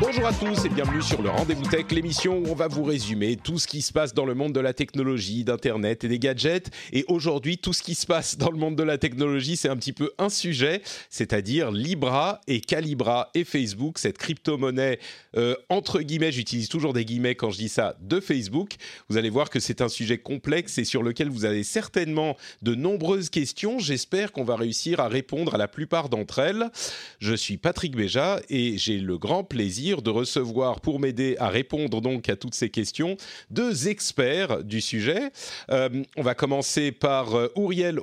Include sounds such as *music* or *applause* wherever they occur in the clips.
Bonjour à tous et bienvenue sur le Rendez-vous Tech, l'émission où on va vous résumer tout ce qui se passe dans le monde de la technologie, d'Internet et des gadgets. Et aujourd'hui, tout ce qui se passe dans le monde de la technologie, c'est un petit peu un sujet, c'est-à-dire Libra et Calibra et Facebook, cette crypto-monnaie euh, entre guillemets, j'utilise toujours des guillemets quand je dis ça, de Facebook. Vous allez voir que c'est un sujet complexe et sur lequel vous avez certainement de nombreuses questions. J'espère qu'on va réussir à répondre à la plupart d'entre elles. Je suis Patrick Béja et j'ai le grand plaisir de recevoir pour m'aider à répondre donc à toutes ces questions deux experts du sujet. Euh, on va commencer par euh, Ouriel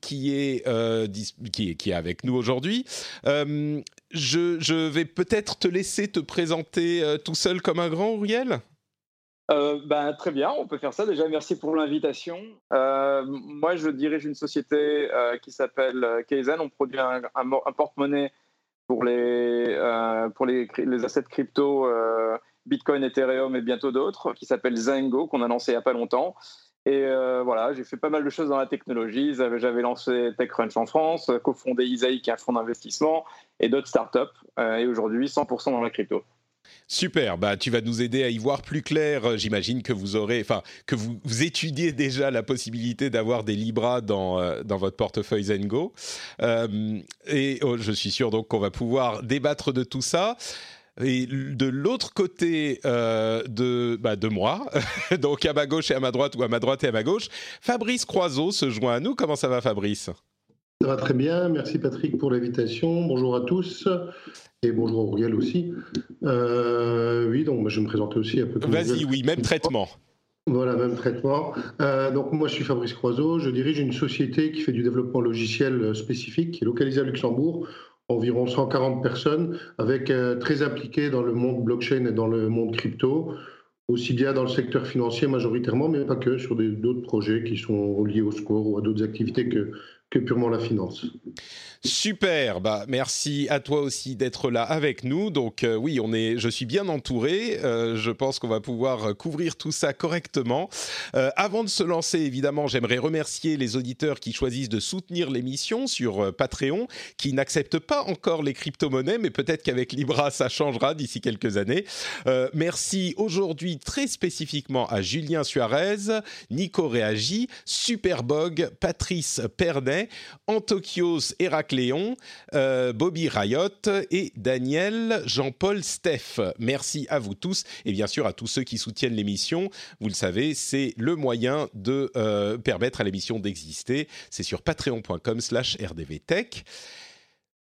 qui est, qui est, qui est avec nous aujourd'hui je, vais peut-être te laisser te présenter euh, tout seul comme un grand, Uriel euh, ben, très bien, on peut faire ça. Déjà, merci pour l'invitation. Euh, moi, je dirige une société qui s'appelle Kaizen. On produit un, porte-monnaie pour les, pour les, les assets crypto, Bitcoin, Ethereum et bientôt d'autres, qui s'appelle Zengo, qu'on a lancé il n'y a pas longtemps. Et euh, voilà, j'ai fait pas mal de choses dans la technologie. J'avais lancé TechCrunch en France, cofondé Isaïe, qui est un fonds d'investissement, et d'autres startups. Euh, et aujourd'hui, 100% dans la crypto. Super, bah, tu vas nous aider à y voir plus clair. J'imagine que vous aurez, enfin, que vous, étudiez déjà la possibilité d'avoir des Libras dans, euh, dans votre portefeuille Zengo. et oh, je suis sûr donc qu'on va pouvoir débattre de tout ça. Et de l'autre côté euh, de, bah, de moi, *laughs* donc à ma gauche et à ma droite, ou à ma droite et à ma gauche, Fabrice Croiseau se joint à nous. Comment ça va, Fabrice? Ça va très bien. Merci, Patrick, pour l'invitation. Bonjour à tous. Et bonjour Auriel aussi. Euh, oui, donc je vais me présenter aussi un peu. Vas-y, oui, même traitement. Voilà, même traitement. Euh, donc moi, je suis Fabrice Croiseau. Je dirige une société qui fait du développement logiciel spécifique, qui est localisée à Luxembourg environ 140 personnes, avec euh, très impliquées dans le monde blockchain et dans le monde crypto, aussi bien dans le secteur financier majoritairement, mais pas que, sur d'autres projets qui sont liés au score ou à d'autres activités que, que purement la finance. Super, bah merci à toi aussi d'être là avec nous. Donc euh, oui, on est, je suis bien entouré. Euh, je pense qu'on va pouvoir couvrir tout ça correctement. Euh, avant de se lancer, évidemment, j'aimerais remercier les auditeurs qui choisissent de soutenir l'émission sur Patreon, qui n'acceptent pas encore les crypto-monnaies, mais peut-être qu'avec Libra ça changera d'ici quelques années. merci aujourd'hui très spécifiquement à Julien Suarez, Nico Réagi, Superbog, Patrice Pernet, Antokios Héraclès Léon, euh, Bobby Riot et Daniel Jean-Paul Steff. Merci à vous tous et bien sûr à tous ceux qui soutiennent l'émission. Vous le savez, c'est le moyen de euh, permettre à l'émission d'exister. C'est sur patreon.com slash rdvtech.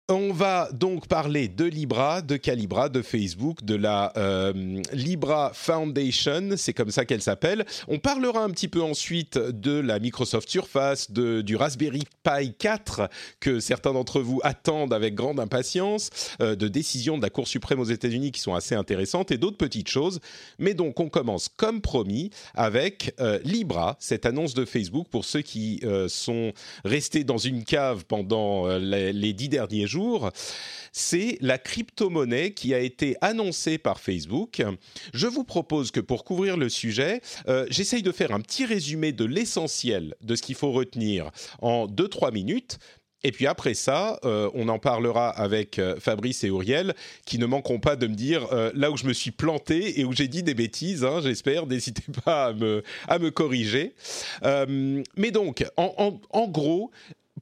On va donc parler de Libra, de Calibra, de Facebook, de la euh, Libra Foundation, c'est comme ça qu'elle s'appelle. On parlera un petit peu ensuite de la Microsoft Surface, de, du Raspberry Pi 4 que certains d'entre vous attendent avec grande impatience, euh, de décisions de la Cour suprême aux États-Unis qui sont assez intéressantes et d'autres petites choses. Mais donc on commence comme promis avec euh, Libra, cette annonce de Facebook pour ceux qui sont restés dans une cave pendant les, les dix derniers jours c'est la crypto-monnaie qui a été annoncée par Facebook. Je vous propose que pour couvrir le sujet, euh, j'essaye de faire un petit résumé de l'essentiel de ce qu'il faut retenir en 2-3 minutes. Et puis après ça, euh, on en parlera avec euh, Fabrice et Uriel, qui ne manqueront pas de me dire là où je me suis planté et où j'ai dit des bêtises. Hein, j'espère, *laughs* n'hésitez pas à me corriger. mais donc, en gros,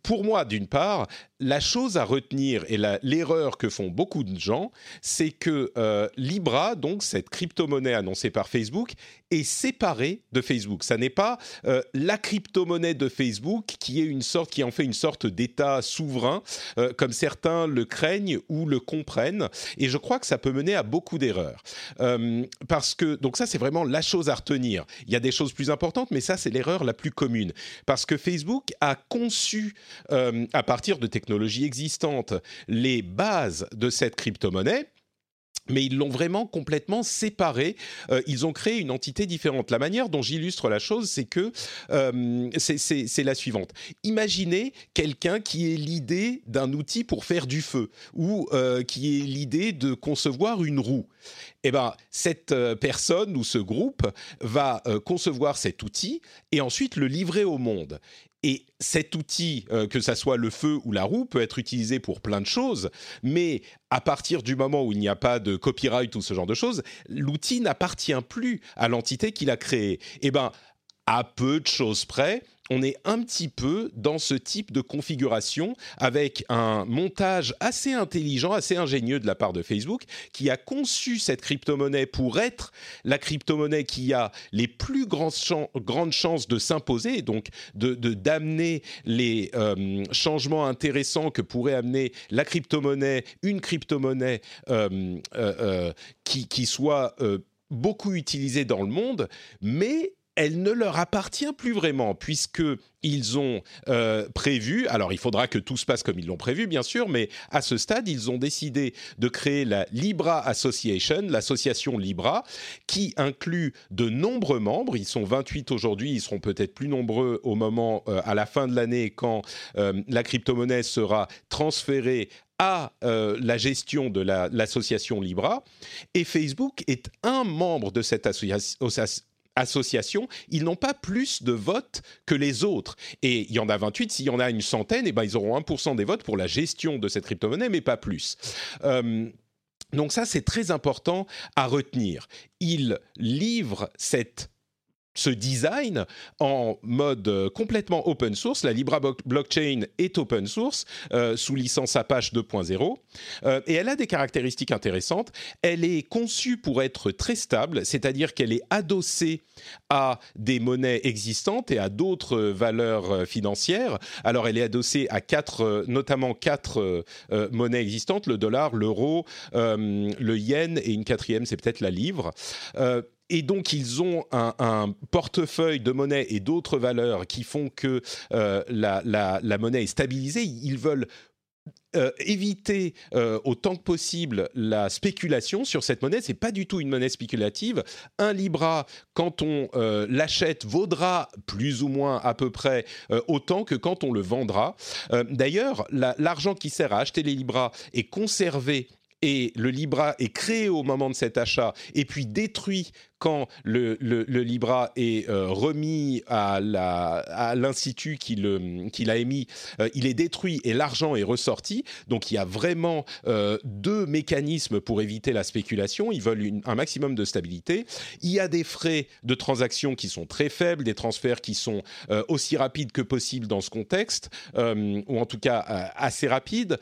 pour moi, d'une part, la chose à retenir et l'erreur que font beaucoup de gens, c'est que euh, Libra, donc cette crypto-monnaie annoncée par Facebook, est séparée de Facebook. Ça n'est pas euh, la crypto-monnaie de Facebook qui est une sorte, qui en fait une sorte d'État souverain, euh, comme certains le craignent ou le comprennent. Et je crois que ça peut mener à beaucoup d'erreurs. parce que, donc ça, c'est vraiment la chose à retenir. Il y a des choses plus importantes, mais ça, c'est l'erreur la plus commune. Parce que Facebook a conçu, à partir de technologies existantes, les bases de cette crypto-monnaie mais ils l'ont vraiment complètement séparé. Euh, ils ont créé une entité différente. La manière dont j'illustre la chose, c'est que euh, c'est la suivante. Imaginez quelqu'un qui ait l'idée d'un outil pour faire du feu ou euh, qui ait l'idée de concevoir une roue. Eh ben, cette personne ou ce groupe va concevoir cet outil et ensuite le livrer au monde. Et cet outil, euh, que ça soit le feu ou la roue, peut être utilisé pour plein de choses, mais à partir du moment où il n'y a pas de copyright ou ce genre de choses, l'outil n'appartient plus à l'entité qui l'a créé. Eh ben, à peu de choses près, on est un petit peu dans ce type de configuration avec un montage assez intelligent, assez ingénieux de la part de Facebook, qui a conçu cette crypto-monnaie pour être la crypto-monnaie qui a les plus grandes, chances de s'imposer, donc de d'amener les euh, changements intéressants que pourrait amener la crypto-monnaie, une crypto-monnaie euh, euh, qui, qui soit beaucoup utilisée dans le monde, mais elle ne leur appartient plus vraiment, puisqu'ils ont euh, prévu, alors il faudra que tout se passe comme ils l'ont prévu, bien sûr, mais à ce stade, ils ont décidé de créer la Libra Association, l'association Libra, qui inclut de nombreux membres. Ils sont 28 aujourd'hui, ils seront peut-être plus nombreux au moment, euh, à la fin de l'année, quand euh, la crypto-monnaie sera transférée à la gestion de l'association Libra. Et Facebook est un membre de cette association associations, ils n'ont pas plus de votes que les autres. Et il y en a 28, s'il y en a une centaine, et eh ben ils auront 1% des votes pour la gestion de cette crypto-monnaie, mais pas plus. Euh, donc ça, c'est très important à retenir. Ils livrent cette ce design en mode euh, complètement open source. La Libra blockchain est open source euh, sous licence Apache 2.0 euh, et elle a des caractéristiques intéressantes. Elle est conçue pour être très stable, c'est-à-dire qu'elle est adossée à des monnaies existantes et à d'autres valeurs financières. Alors elle est adossée à quatre, notamment quatre monnaies existantes le dollar, l'euro, le yen et une quatrième, c'est peut-être la livre et donc ils ont un, portefeuille de monnaie et d'autres valeurs qui font que euh, la, monnaie est stabilisée. Ils veulent euh, éviter euh, autant que possible la spéculation sur cette monnaie. C'est pas du tout une monnaie spéculative. Un libra, quand on l'achète, vaudra plus ou moins à peu près autant que quand on le vendra. D'ailleurs, l'argent qui sert à acheter les libras est conservé et le Libra est créé au moment de cet achat et puis détruit quand le, Libra est euh, remis à l'institut qui l'a émis, euh, il est détruit et l'argent est ressorti. Donc il y a vraiment euh, deux mécanismes pour éviter la spéculation. Ils veulent un maximum de stabilité. Il y a des frais de transaction qui sont très faibles, des transferts qui sont aussi rapides que possible dans ce contexte, ou en tout cas assez rapides.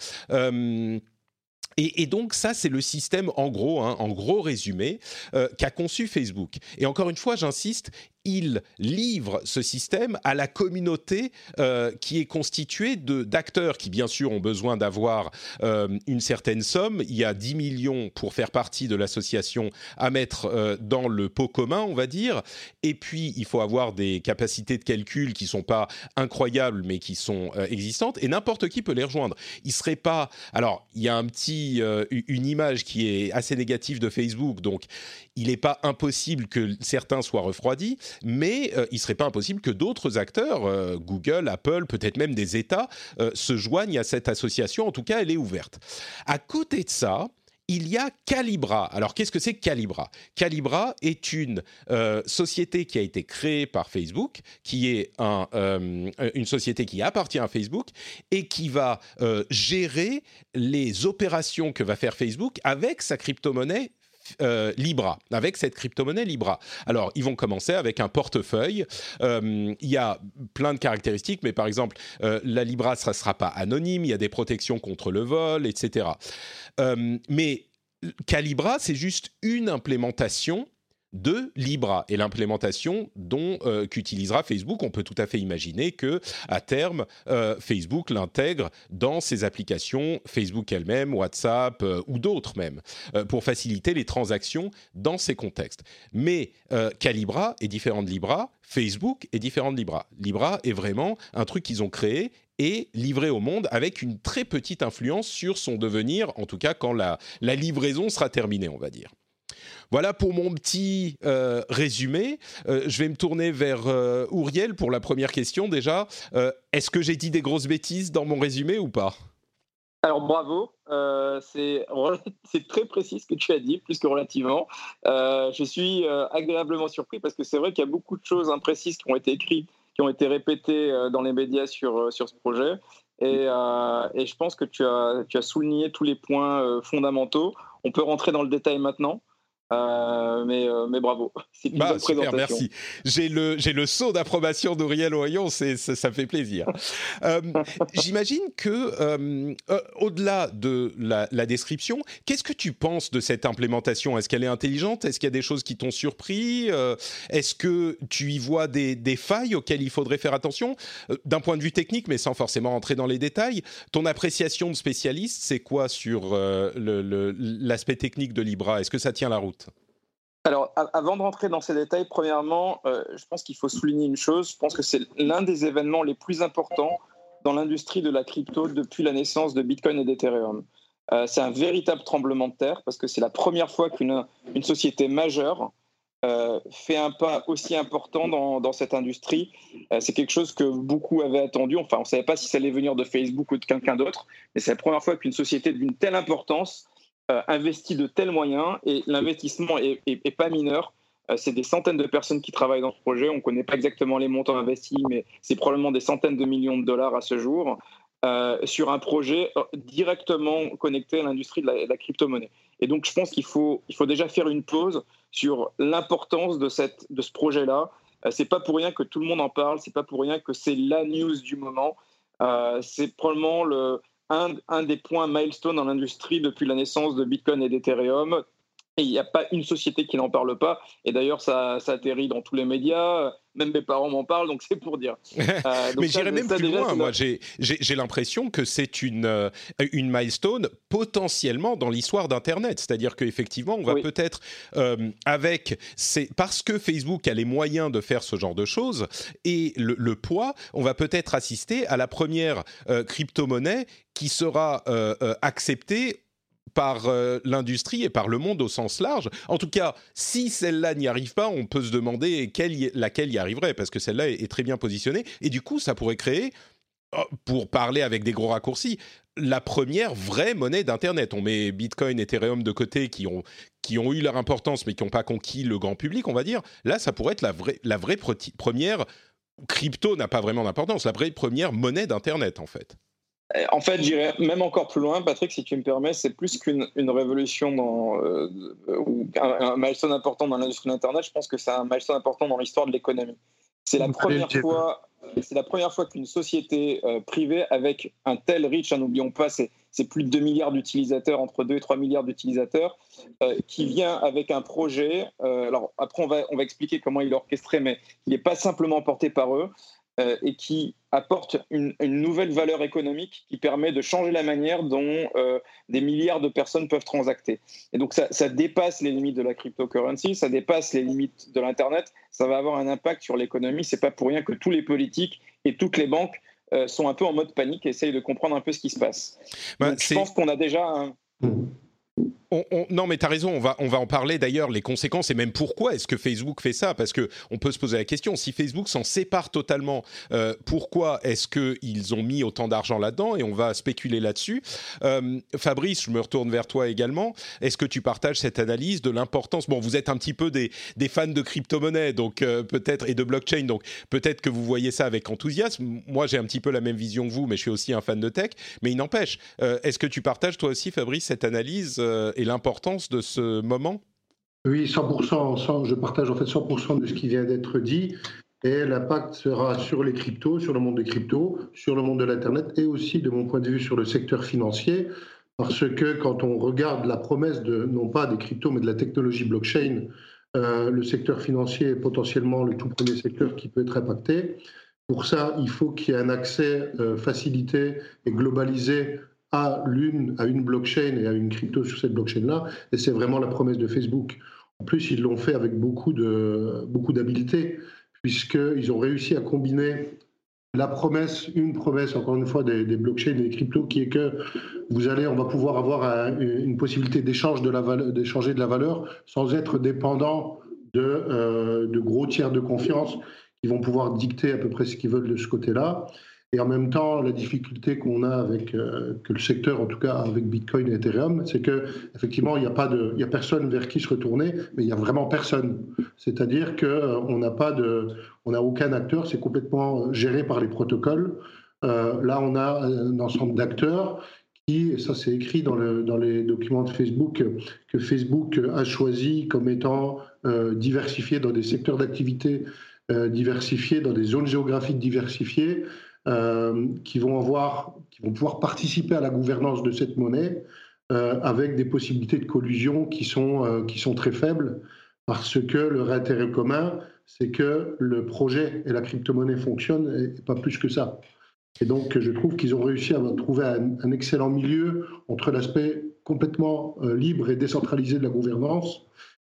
Et, donc ça, c'est le système en gros, hein, en gros résumé, euh, qu'a conçu Facebook. Et encore une fois, j'insiste, il livre ce système à la communauté euh, qui est constituée d'acteurs qui, bien sûr, ont besoin d'avoir euh, une certaine somme. Il y a 10 millions pour faire partie de l'association à mettre euh, dans le pot commun, on va dire. Et puis, il faut avoir des capacités de calcul qui sont pas incroyables, mais qui sont existantes. Et n'importe qui peut les rejoindre. Il serait pas. Alors, il y a un petit, une image qui est assez négative de Facebook, donc il n'est pas impossible que certains soient refroidis mais euh, il serait pas impossible que d'autres acteurs, euh, Google, Apple, peut-être même des États, euh, se joignent à cette association. En tout cas, elle est ouverte. À côté de ça, il y a Calibra. Alors, qu'est-ce que c'est Calibra? Calibra est une société qui a été créée par Facebook, qui est une société qui appartient à Facebook et qui va gérer les opérations que va faire Facebook avec sa crypto-monnaie euh, Libra, avec cette crypto-monnaie Libra. Alors, ils vont commencer avec un portefeuille. Euh, il y a plein de caractéristiques, mais par exemple, euh, la Libra, ne sera pas anonyme, il y a des protections contre le vol, etc. mais Calibra, c'est juste une implémentation de Libra et l'implémentation dont euh, qu'utilisera Facebook. On peut tout à fait imaginer que à terme euh, Facebook l'intègre dans ses applications Facebook elle-même, WhatsApp euh, ou d'autres même pour faciliter les transactions dans ces contextes. Mais Calibra est différent de Libra, Facebook est différent de Libra. Libra est vraiment un truc qu'ils ont créé et livré au monde avec une très petite influence sur son devenir, en tout cas quand la, la livraison sera terminée, on va dire. Voilà pour mon petit euh, résumé. Euh, je vais me tourner vers euh, Ouriel pour la première question déjà. Est-ce que j'ai dit des grosses bêtises dans mon résumé ou pas? Alors bravo, *laughs* c'est très précis ce que tu as dit, plus que relativement. je suis agréablement surpris parce que c'est vrai qu'il y a beaucoup de choses imprécises qui ont été écrites, qui ont été répétées dans les médias sur, sur ce projet. Et, et, je pense que tu as, tu as souligné tous les points fondamentaux. On peut rentrer dans le détail maintenant. Euh, mais, euh, mais bravo. *laughs* Bah, super, merci. J'ai le, j'ai le saut d'approbation d'Auriel Oyon, c'est, ça, ça, fait plaisir. *laughs* Euh, j'imagine que, au-delà de la, la, description, qu'est-ce que tu penses de cette implémentation? Est-ce qu'elle est intelligente? Est-ce qu'il y a des choses qui t'ont surpris? Est-ce que tu y vois des, des, failles auxquelles il faudrait faire attention? D'un point de vue technique, mais sans forcément entrer dans les détails, ton appréciation de spécialiste, c'est quoi sur le, l'aspect technique de Libra? Est-ce que ça tient la route? Alors, avant de rentrer dans ces détails, premièrement, euh, je pense qu'il faut souligner une chose. Je pense que c'est l'un des événements les plus importants dans l'industrie de la crypto depuis la naissance de Bitcoin et d'Ethereum. Euh, c'est un véritable tremblement de terre parce que c'est la première fois qu'une une société majeure euh, fait un pas aussi important dans, dans cette industrie. c'est quelque chose que beaucoup avaient attendu. Enfin, on ne savait pas si ça allait venir de Facebook ou de quelqu'un d'autre, mais c'est la première fois qu'une société d'une telle importance investi de tels moyens et l'investissement est, pas mineur. Euh, c'est des centaines de personnes qui travaillent dans ce projet. On ne connaît pas exactement les montants investis, mais c'est probablement des centaines de millions de dollars à ce jour euh, sur un projet directement connecté à l'industrie de la, crypto-monnaie. Et donc, je pense qu'il faut, il faut déjà faire une pause sur l'importance de, cette, de ce projet-là. c'est pas pour rien que tout le monde en parle. C'est pas pour rien que c'est la news du moment. c'est probablement le, un, des points milestone dans l'industrie depuis la naissance de Bitcoin et d'Ethereum. Il n'y a pas une société qui n'en parle pas. Et d'ailleurs, ça, ça, atterrit dans tous les médias. Même mes parents m'en parlent, donc c'est pour dire. *laughs* Euh, Mais j'irais même plus loin. Moi, j'ai l'impression que c'est une, euh, une milestone potentiellement dans l'histoire d'Internet. C'est-à-dire qu'effectivement, on va peut-être, euh, avec. Parce que Facebook a les moyens de faire ce genre de choses et le, le poids, on va peut-être assister à la première crypto-monnaie qui sera acceptée par euh, l'industrie et par le monde au sens large. En tout cas, si celle-là n'y arrive pas, on peut se demander laquelle y arriverait, parce que celle-là est, très bien positionnée. Et du coup, ça pourrait créer, oh, pour parler avec des gros raccourcis, la première vraie monnaie d'Internet. On met Bitcoin, Ethereum de côté, qui ont, qui ont eu leur importance, mais qui n'ont pas conquis le grand public, on va dire. Là, ça pourrait être la vraie, la vraie première... Crypto n'a pas vraiment d'importance, la vraie première monnaie d'Internet, en fait. En fait, j'irais même encore plus loin, Patrick, si tu me permets, c'est plus qu'une révolution dans, euh, ou un, milestone important dans l'industrie d'Internet, je pense que c'est un milestone important dans l'histoire de l'économie. C'est la, première fois, c'est la première fois qu'une société euh, privée avec un tel reach, hein, n'oublions pas, c'est, plus de 2 milliards d'utilisateurs, entre 2 et 3 milliards d'utilisateurs, euh, qui vient avec un projet. alors après, on va, on va expliquer comment il est orchestré, mais il n'est pas simplement porté par eux. Euh, et qui apporte une, nouvelle valeur économique qui permet de changer la manière dont euh, des milliards de personnes peuvent transacter. Et donc ça, ça, dépasse les limites de la cryptocurrency, ça dépasse les limites de l'Internet, ça va avoir un impact sur l'économie. C'est pas pour rien que tous les politiques et toutes les banques euh, sont un peu en mode panique et essayent de comprendre un peu ce qui se passe. Bah, je pense qu'on a déjà un... Non, mais tu as raison, on va, on va en parler d'ailleurs, les conséquences et même pourquoi est-ce que Facebook fait ça Parce qu'on peut se poser la question, si Facebook s'en sépare totalement, euh, pourquoi est-ce qu'ils ont mis autant d'argent là-dedans Et on va spéculer là-dessus. Euh, Fabrice, je me retourne vers toi également. Est-ce que tu partages cette analyse de l'importance? Bon, vous êtes un petit peu des, des fans de crypto-monnaie euh, peut-être et de blockchain, donc peut-être que vous voyez ça avec enthousiasme. Moi, j'ai un petit peu la même vision que vous, mais je suis aussi un fan de tech. Mais il n'empêche, est-ce que tu partages toi aussi, Fabrice, cette analyse l'importance de ce moment? Oui, 100%, je partage en fait 100% de ce qui vient d'être dit. Et l'impact sera sur les cryptos, sur le monde des cryptos, sur le monde de l'Internet et aussi, de mon point de vue, sur le secteur financier. Parce que quand on regarde la promesse de, non pas des cryptos, mais de la technologie blockchain, euh, le secteur financier est potentiellement le tout premier secteur qui peut être impacté. Pour ça, il faut qu'il y ait un accès euh, facilité et globalisé à l'une, à une blockchain et à une crypto sur cette blockchain-là. Et c'est vraiment la promesse de Facebook. En plus, ils l'ont fait avec beaucoup de beaucoup d'habileté, puisqu'ils ont réussi à combiner la promesse, une promesse, encore une fois, des, blockchains et des cryptos, qui est que vous allez, on va pouvoir avoir une possibilité d'échange de la d'échanger de la valeur sans être dépendant de, euh, de gros tiers de confiance qui vont pouvoir dicter à peu près ce qu'ils veulent de ce côté-là. Et en même temps, la difficulté qu'on a avec euh, que le secteur, en tout cas avec Bitcoin et Ethereum, c'est que effectivement, il n'y a pas de, il y a personne vers qui se retourner, mais il y a vraiment personne. C'est-à-dire que euh, on n'a pas de, on n'a aucun acteur, c'est complètement géré par les protocoles. Euh, là, on a un ensemble d'acteurs qui, et ça c'est écrit dans, le, dans, les documents de Facebook, que Facebook a choisi comme étant euh, diversifié dans des secteurs d'activité diversifiés, dans des zones géographiques diversifiées. Euh, qui, vont avoir, qui vont pouvoir participer à la gouvernance de cette monnaie euh, avec des possibilités de collusion qui sont, euh, qui sont très faibles parce que leur intérêt commun, c'est que le projet et la crypto-monnaie fonctionnent et pas plus que ça. Et donc, je trouve qu'ils ont réussi à trouver un, excellent milieu entre l'aspect complètement libre et décentralisé de la gouvernance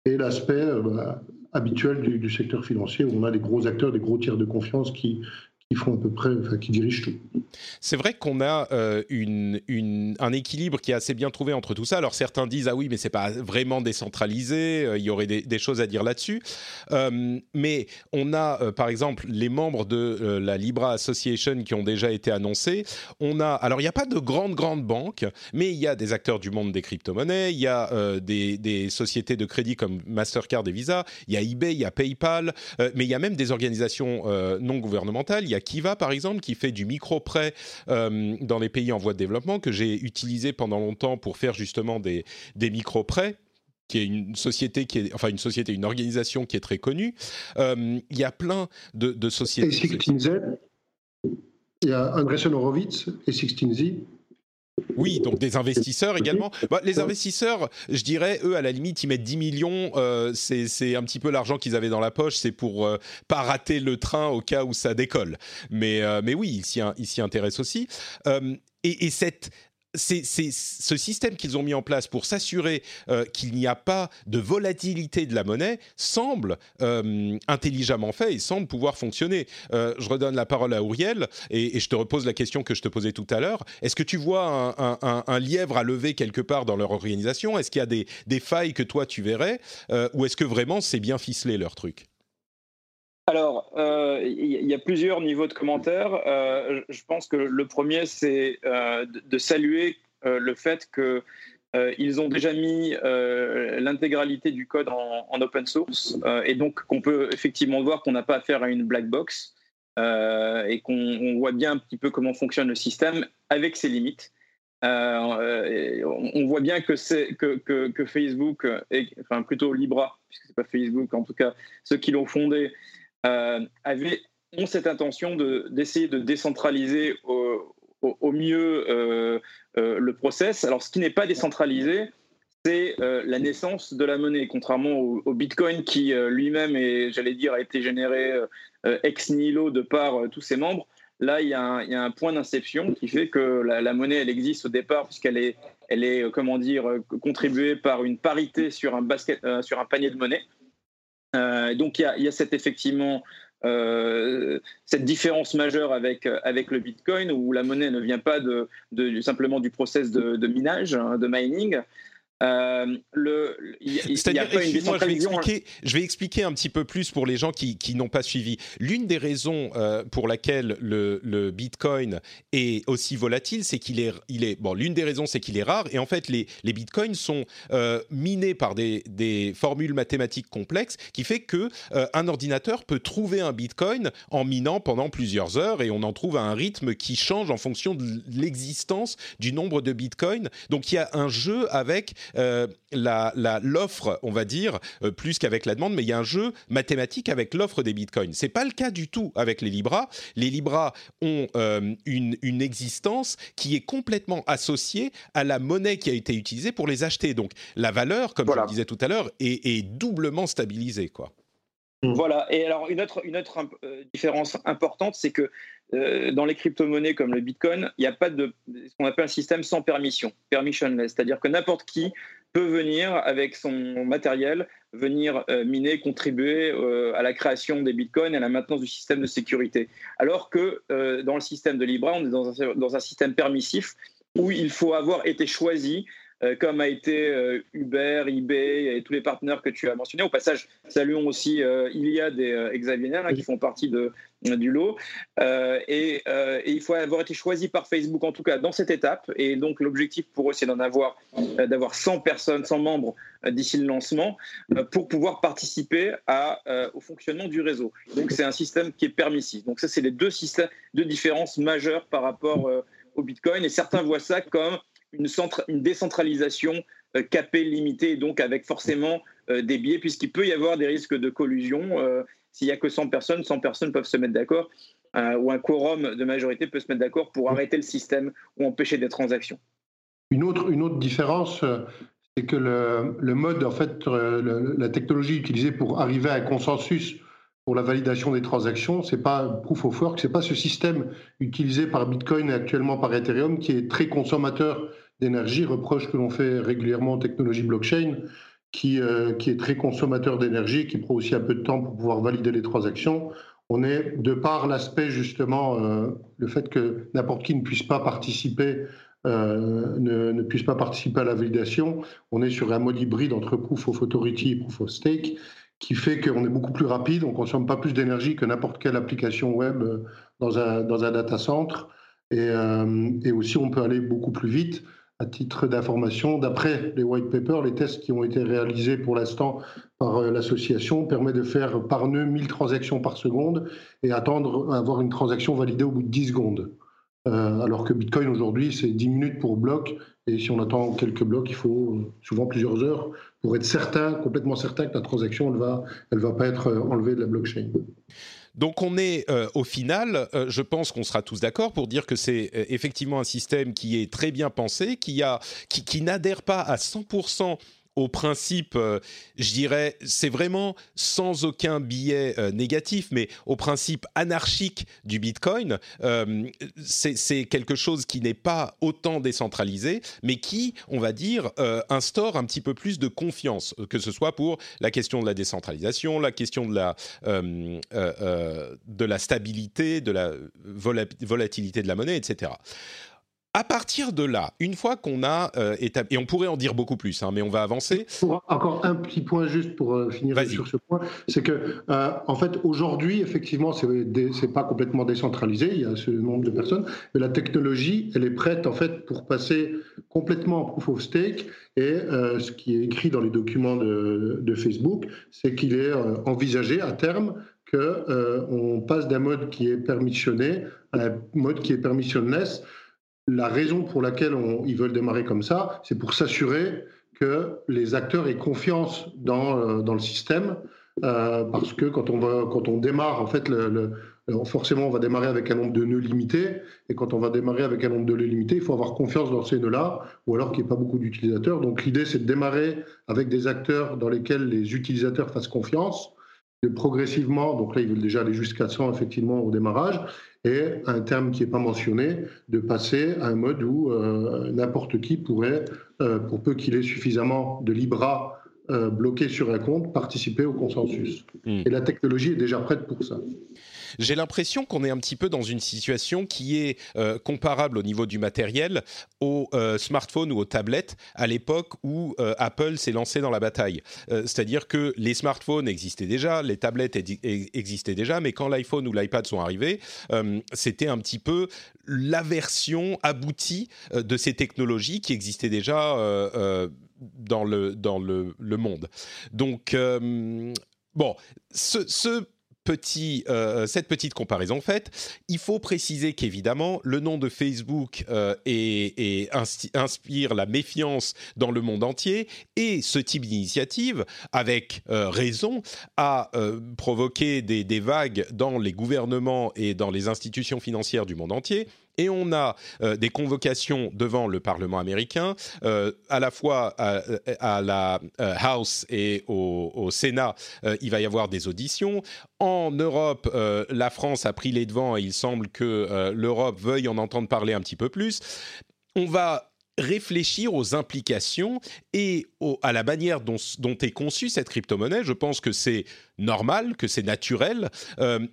et l'aspect bah, habituel du, du, secteur financier où on a des gros acteurs, des gros tiers de confiance qui, qui font à peu près, qui dirigent tout. C'est vrai qu'on a euh, un équilibre qui est assez bien trouvé entre tout ça. Alors certains disent ah oui, mais c'est pas vraiment décentralisé. Euh, il y aurait des, choses à dire là-dessus. Euh, mais on a par exemple les membres de la Libra Association qui ont déjà été annoncés. On a alors il n'y a pas de grandes grandes banques, mais il y a des acteurs du monde des crypto-monnaies. Il y a des, sociétés de crédit comme Mastercard et Visa. Il y a eBay, il y a PayPal, mais il y a même des organisations non gouvernementales. Kiva, par exemple, qui fait du micro-prêt euh, dans les pays en voie de développement, que j'ai utilisé pendant longtemps pour faire justement des, des micro-prêts qui est une société qui est enfin une société une organisation qui est très connue. Euh, il y a plein de, sociétés. Et 16Z il y a Andresen Horowitz et 16Z oui, donc des investisseurs également. Bah, les investisseurs, je dirais, eux, à la limite, ils mettent 10 millions. Euh, c'est un petit peu l'argent qu'ils avaient dans la poche. C'est pour euh, pas rater le train au cas où ça décolle. Mais, euh, mais oui, ils s'y intéressent aussi. et, et cette c'est ce système qu'ils ont mis en place pour s'assurer euh, qu'il n'y a pas de volatilité de la monnaie semble euh, intelligemment fait et semble pouvoir fonctionner. Euh, je redonne la parole à Auriel et, je te repose la question que je te posais tout à l'heure. Est-ce que tu vois un, lièvre à lever quelque part dans leur organisation? Est-ce qu'il y a des, des, failles que toi tu verrais? Ou est-ce que vraiment c'est bien ficelé leur truc? Alors, euh, il y a plusieurs niveaux de commentaires. Euh, je pense que le premier, c'est euh, de saluer le fait qu'ils ont déjà mis l'intégralité du code en, open source et donc qu'on peut effectivement voir qu'on n'a pas affaire à une black box et qu'on voit bien un petit peu comment fonctionne le système avec ses limites. on voit bien que, que, que, Facebook, enfin plutôt Libra, puisque c'est pas Facebook, en tout cas ceux qui l'ont fondé, avaient, ont cette intention d'essayer de, décentraliser au, mieux euh, euh, le process. Alors, ce qui n'est pas décentralisé, c'est la naissance de la monnaie, contrairement au, Bitcoin qui lui-même, j'allais dire, a été généré ex nihilo de par tous ses membres. Là, il y, a un, point d'inception qui fait que la, monnaie, elle existe au départ puisqu'elle est, elle est, comment dire, contribuée par une parité sur un, basket, sur un panier de monnaie. Euh, donc il y a, cette, effectivement euh, cette différence majeure avec, avec le Bitcoin où la monnaie ne vient pas de, simplement du process de, minage, hein, de mining, euh, le, C'est-à-dire, je, vais expliquer, un petit peu plus pour les gens qui, n'ont pas suivi. L'une des raisons euh, pour laquelle le, Bitcoin est aussi volatile, c'est qu'il est, il est, bon, l'une des raisons, c'est qu'il est rare. Et en fait, les, les Bitcoins sont euh, minés par des, des, formules mathématiques complexes, qui fait que un ordinateur peut trouver un Bitcoin en minant pendant plusieurs heures, et on en trouve à un rythme qui change en fonction de l'existence du nombre de Bitcoins. Donc, il y a un jeu avec l'offre, on va dire, euh, plus qu'avec la demande, mais il y a un jeu mathématique avec l'offre des bitcoins. C'est pas le cas du tout avec les Libras. Les Libras ont euh, une, une, existence qui est complètement associée à la monnaie qui a été utilisée pour les acheter. Donc la valeur, comme je le disais tout à l'heure, est, est, doublement stabilisée, quoi. Voilà. Et alors une autre, autre différence importante, c'est que euh, dans les crypto-monnaies comme le Bitcoin, il n'y a pas de ce qu'on appelle un système sans permission, permissionless, c'est-à-dire que n'importe qui peut venir avec son matériel venir miner, contribuer à la création des bitcoins et à la maintenance du système de sécurité. Alors que dans le système de Libra, on est dans un, dans un système permissif où il faut avoir été choisi euh, comme a été euh, Uber, eBay et tous les partenaires que tu as mentionnés. Au passage, saluons aussi euh, Iliad et Xavier hein, qui font partie de, du lot. Et, il faut avoir été choisi par Facebook, en tout cas dans cette étape. Et donc, l'objectif pour eux, c'est d'en avoir, d'avoir 100 personnes, 100 membres d'ici le lancement pour pouvoir participer à, au fonctionnement du réseau. Donc, c'est un système qui est permissif. Donc, ça, c'est les deux, systèmes, deux différences majeures par rapport au Bitcoin. Et certains voient ça comme une, une décentralisation euh, capée, limitée, et donc avec forcément euh, des biais, puisqu'il peut y avoir des risques de collusion. Euh, s'il n'y a que 100 personnes, 100 personnes peuvent se mettre d'accord, ou un quorum de majorité peut se mettre d'accord pour arrêter le système ou empêcher des transactions. Une autre, une autre différence, c'est que le, le, mode, en fait, la technologie utilisée pour arriver à un consensus pour la validation des transactions, c'est pas proof of work, c'est pas ce système utilisé par Bitcoin et actuellement par Ethereum qui est très consommateur d'énergie, reproche que l'on fait régulièrement aux technologies blockchain, qui, euh, qui est très consommateur d'énergie, qui prend aussi un peu de temps pour pouvoir valider les transactions. On est, de par l'aspect justement, euh, le fait que n'importe qui ne puisse pas participer euh, ne, ne, puisse pas participer à la validation. On est sur un mode hybride entre Proof of Authority et Proof of Stake qui fait qu'on est beaucoup plus rapide, on consomme pas plus d'énergie que n'importe quelle application web dans un, dans un data center. Et, et, aussi, on peut aller beaucoup plus vite. À titre d'information, d'après les white papers, les tests qui ont été réalisés pour l'instant par euh, l'association permettent de faire par nœud 1000 transactions par seconde et attendre avoir une transaction validée au bout de 10 secondes. Euh, alors que Bitcoin aujourd'hui, c'est 10 minutes pour bloc. Et si on attend quelques blocs, il faut souvent plusieurs heures pour être certain, complètement certain que la transaction, elle va, va pas être euh, enlevée de la blockchain. Donc on est euh, au final, je pense qu'on sera tous d'accord pour dire que c'est effectivement un système qui est très bien pensé, qui, qui n'adhère pas à 100% au principe, euh, je dirais, c'est vraiment sans aucun biais euh, négatif, mais au principe anarchique du Bitcoin, euh, c'est quelque chose qui n'est pas autant décentralisé, mais qui, on va dire, instaure un petit peu plus de confiance, que ce soit pour la question de la décentralisation, la question de la, de la stabilité, de la volatilité de la monnaie, etc à partir de là, une fois qu'on a euh, établi, et on pourrait en dire beaucoup plus, hein, mais on va avancer. encore un petit point juste pour euh, finir sur ce point, c'est que euh, en fait aujourd'hui, effectivement, c'est pas complètement décentralisé, il y a ce nombre de personnes, mais la technologie, elle est prête en fait pour passer complètement en proof of stake. Et ce qui est écrit dans les documents de, de Facebook, c'est qu'il est envisagé à terme que on passe d'un mode qui est permissionné à un mode qui est permissionless la raison pour laquelle ils veulent démarrer comme ça, c'est pour s'assurer que les acteurs aient confiance dans, euh, dans le système, euh, parce que quand on, va, quand on démarre, en fait, le, forcément, on va démarrer avec un nombre de nœuds limité, et quand on va démarrer avec un nombre de nœuds limité, il faut avoir confiance dans ces nœuds-là, ou alors qu'il n'y ait pas beaucoup d'utilisateurs. Donc l'idée, c'est de démarrer avec des acteurs dans lesquels les utilisateurs fassent confiance, de progressivement, donc là, ils veulent déjà aller jusqu'à 100 effectivement au démarrage, et un terme qui n'est pas mentionné, de passer à un mode où euh, n'importe qui pourrait, euh, pour peu qu'il ait suffisamment de Libra euh, bloqué sur un compte, participer au consensus. Hmm. Et la technologie est déjà prête pour ça. J'ai l'impression qu'on est un petit peu dans une situation qui est euh, comparable au niveau du matériel aux euh, smartphones ou aux tablettes à l'époque où euh, Apple s'est lancé dans la bataille. C'est-à-dire que les smartphones existaient déjà, les tablettes existaient déjà, mais quand l'iPhone ou l'iPad sont arrivés, c'était un petit peu la version aboutie de ces technologies qui existaient déjà dans le, dans le, monde. Donc, bon, ce petit, euh, cette petite comparaison faite, il faut préciser qu'évidemment, le nom de Facebook euh, inspire la méfiance dans le monde entier et ce type d'initiative, avec euh, raison, a provoqué des vagues dans les gouvernements et dans les institutions financières du monde entier et on a euh, des convocations devant le Parlement américain, euh, à la fois à, la euh, House et au, Sénat, il va y avoir des auditions. En Europe, la France a pris les devants et il semble que l'Europe veuille en entendre parler un petit peu plus. On va réfléchir aux implications et à la manière dont, est conçue cette crypto-monnaie. Je pense que c'est normal, que c'est naturel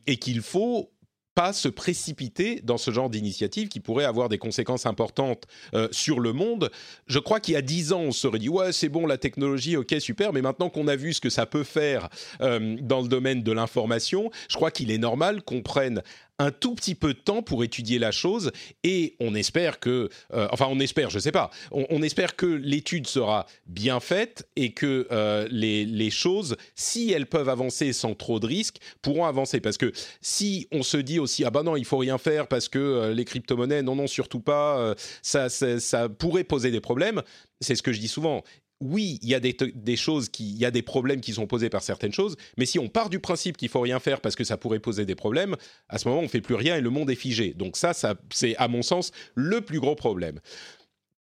et qu'il faut pas se précipiter dans ce genre d'initiative qui pourrait avoir des conséquences importantes euh, sur le monde. Je crois qu'il y a dix ans, on se serait dit ouais c'est bon la technologie, ok super, mais maintenant qu'on a vu ce que ça peut faire euh, dans le domaine de l'information, je crois qu'il est normal qu'on prenne un tout petit peu de temps pour étudier la chose et on espère que, euh, enfin on espère, je sais pas, on, espère que l'étude sera bien faite et que euh, les, les, choses, si elles peuvent avancer sans trop de risques, pourront avancer. Parce que si on se dit aussi ah ben non il faut rien faire parce que euh, les crypto-monnaies, non non surtout pas, ça, ça pourrait poser des problèmes. C'est ce que je dis souvent oui, il y a des, choses qui, il y a des problèmes qui sont posés par certaines choses, mais si on part du principe qu'il faut rien faire parce que ça pourrait poser des problèmes, à ce moment on fait plus rien et le monde est figé. Donc ça, ça c'est à mon sens le plus gros problème.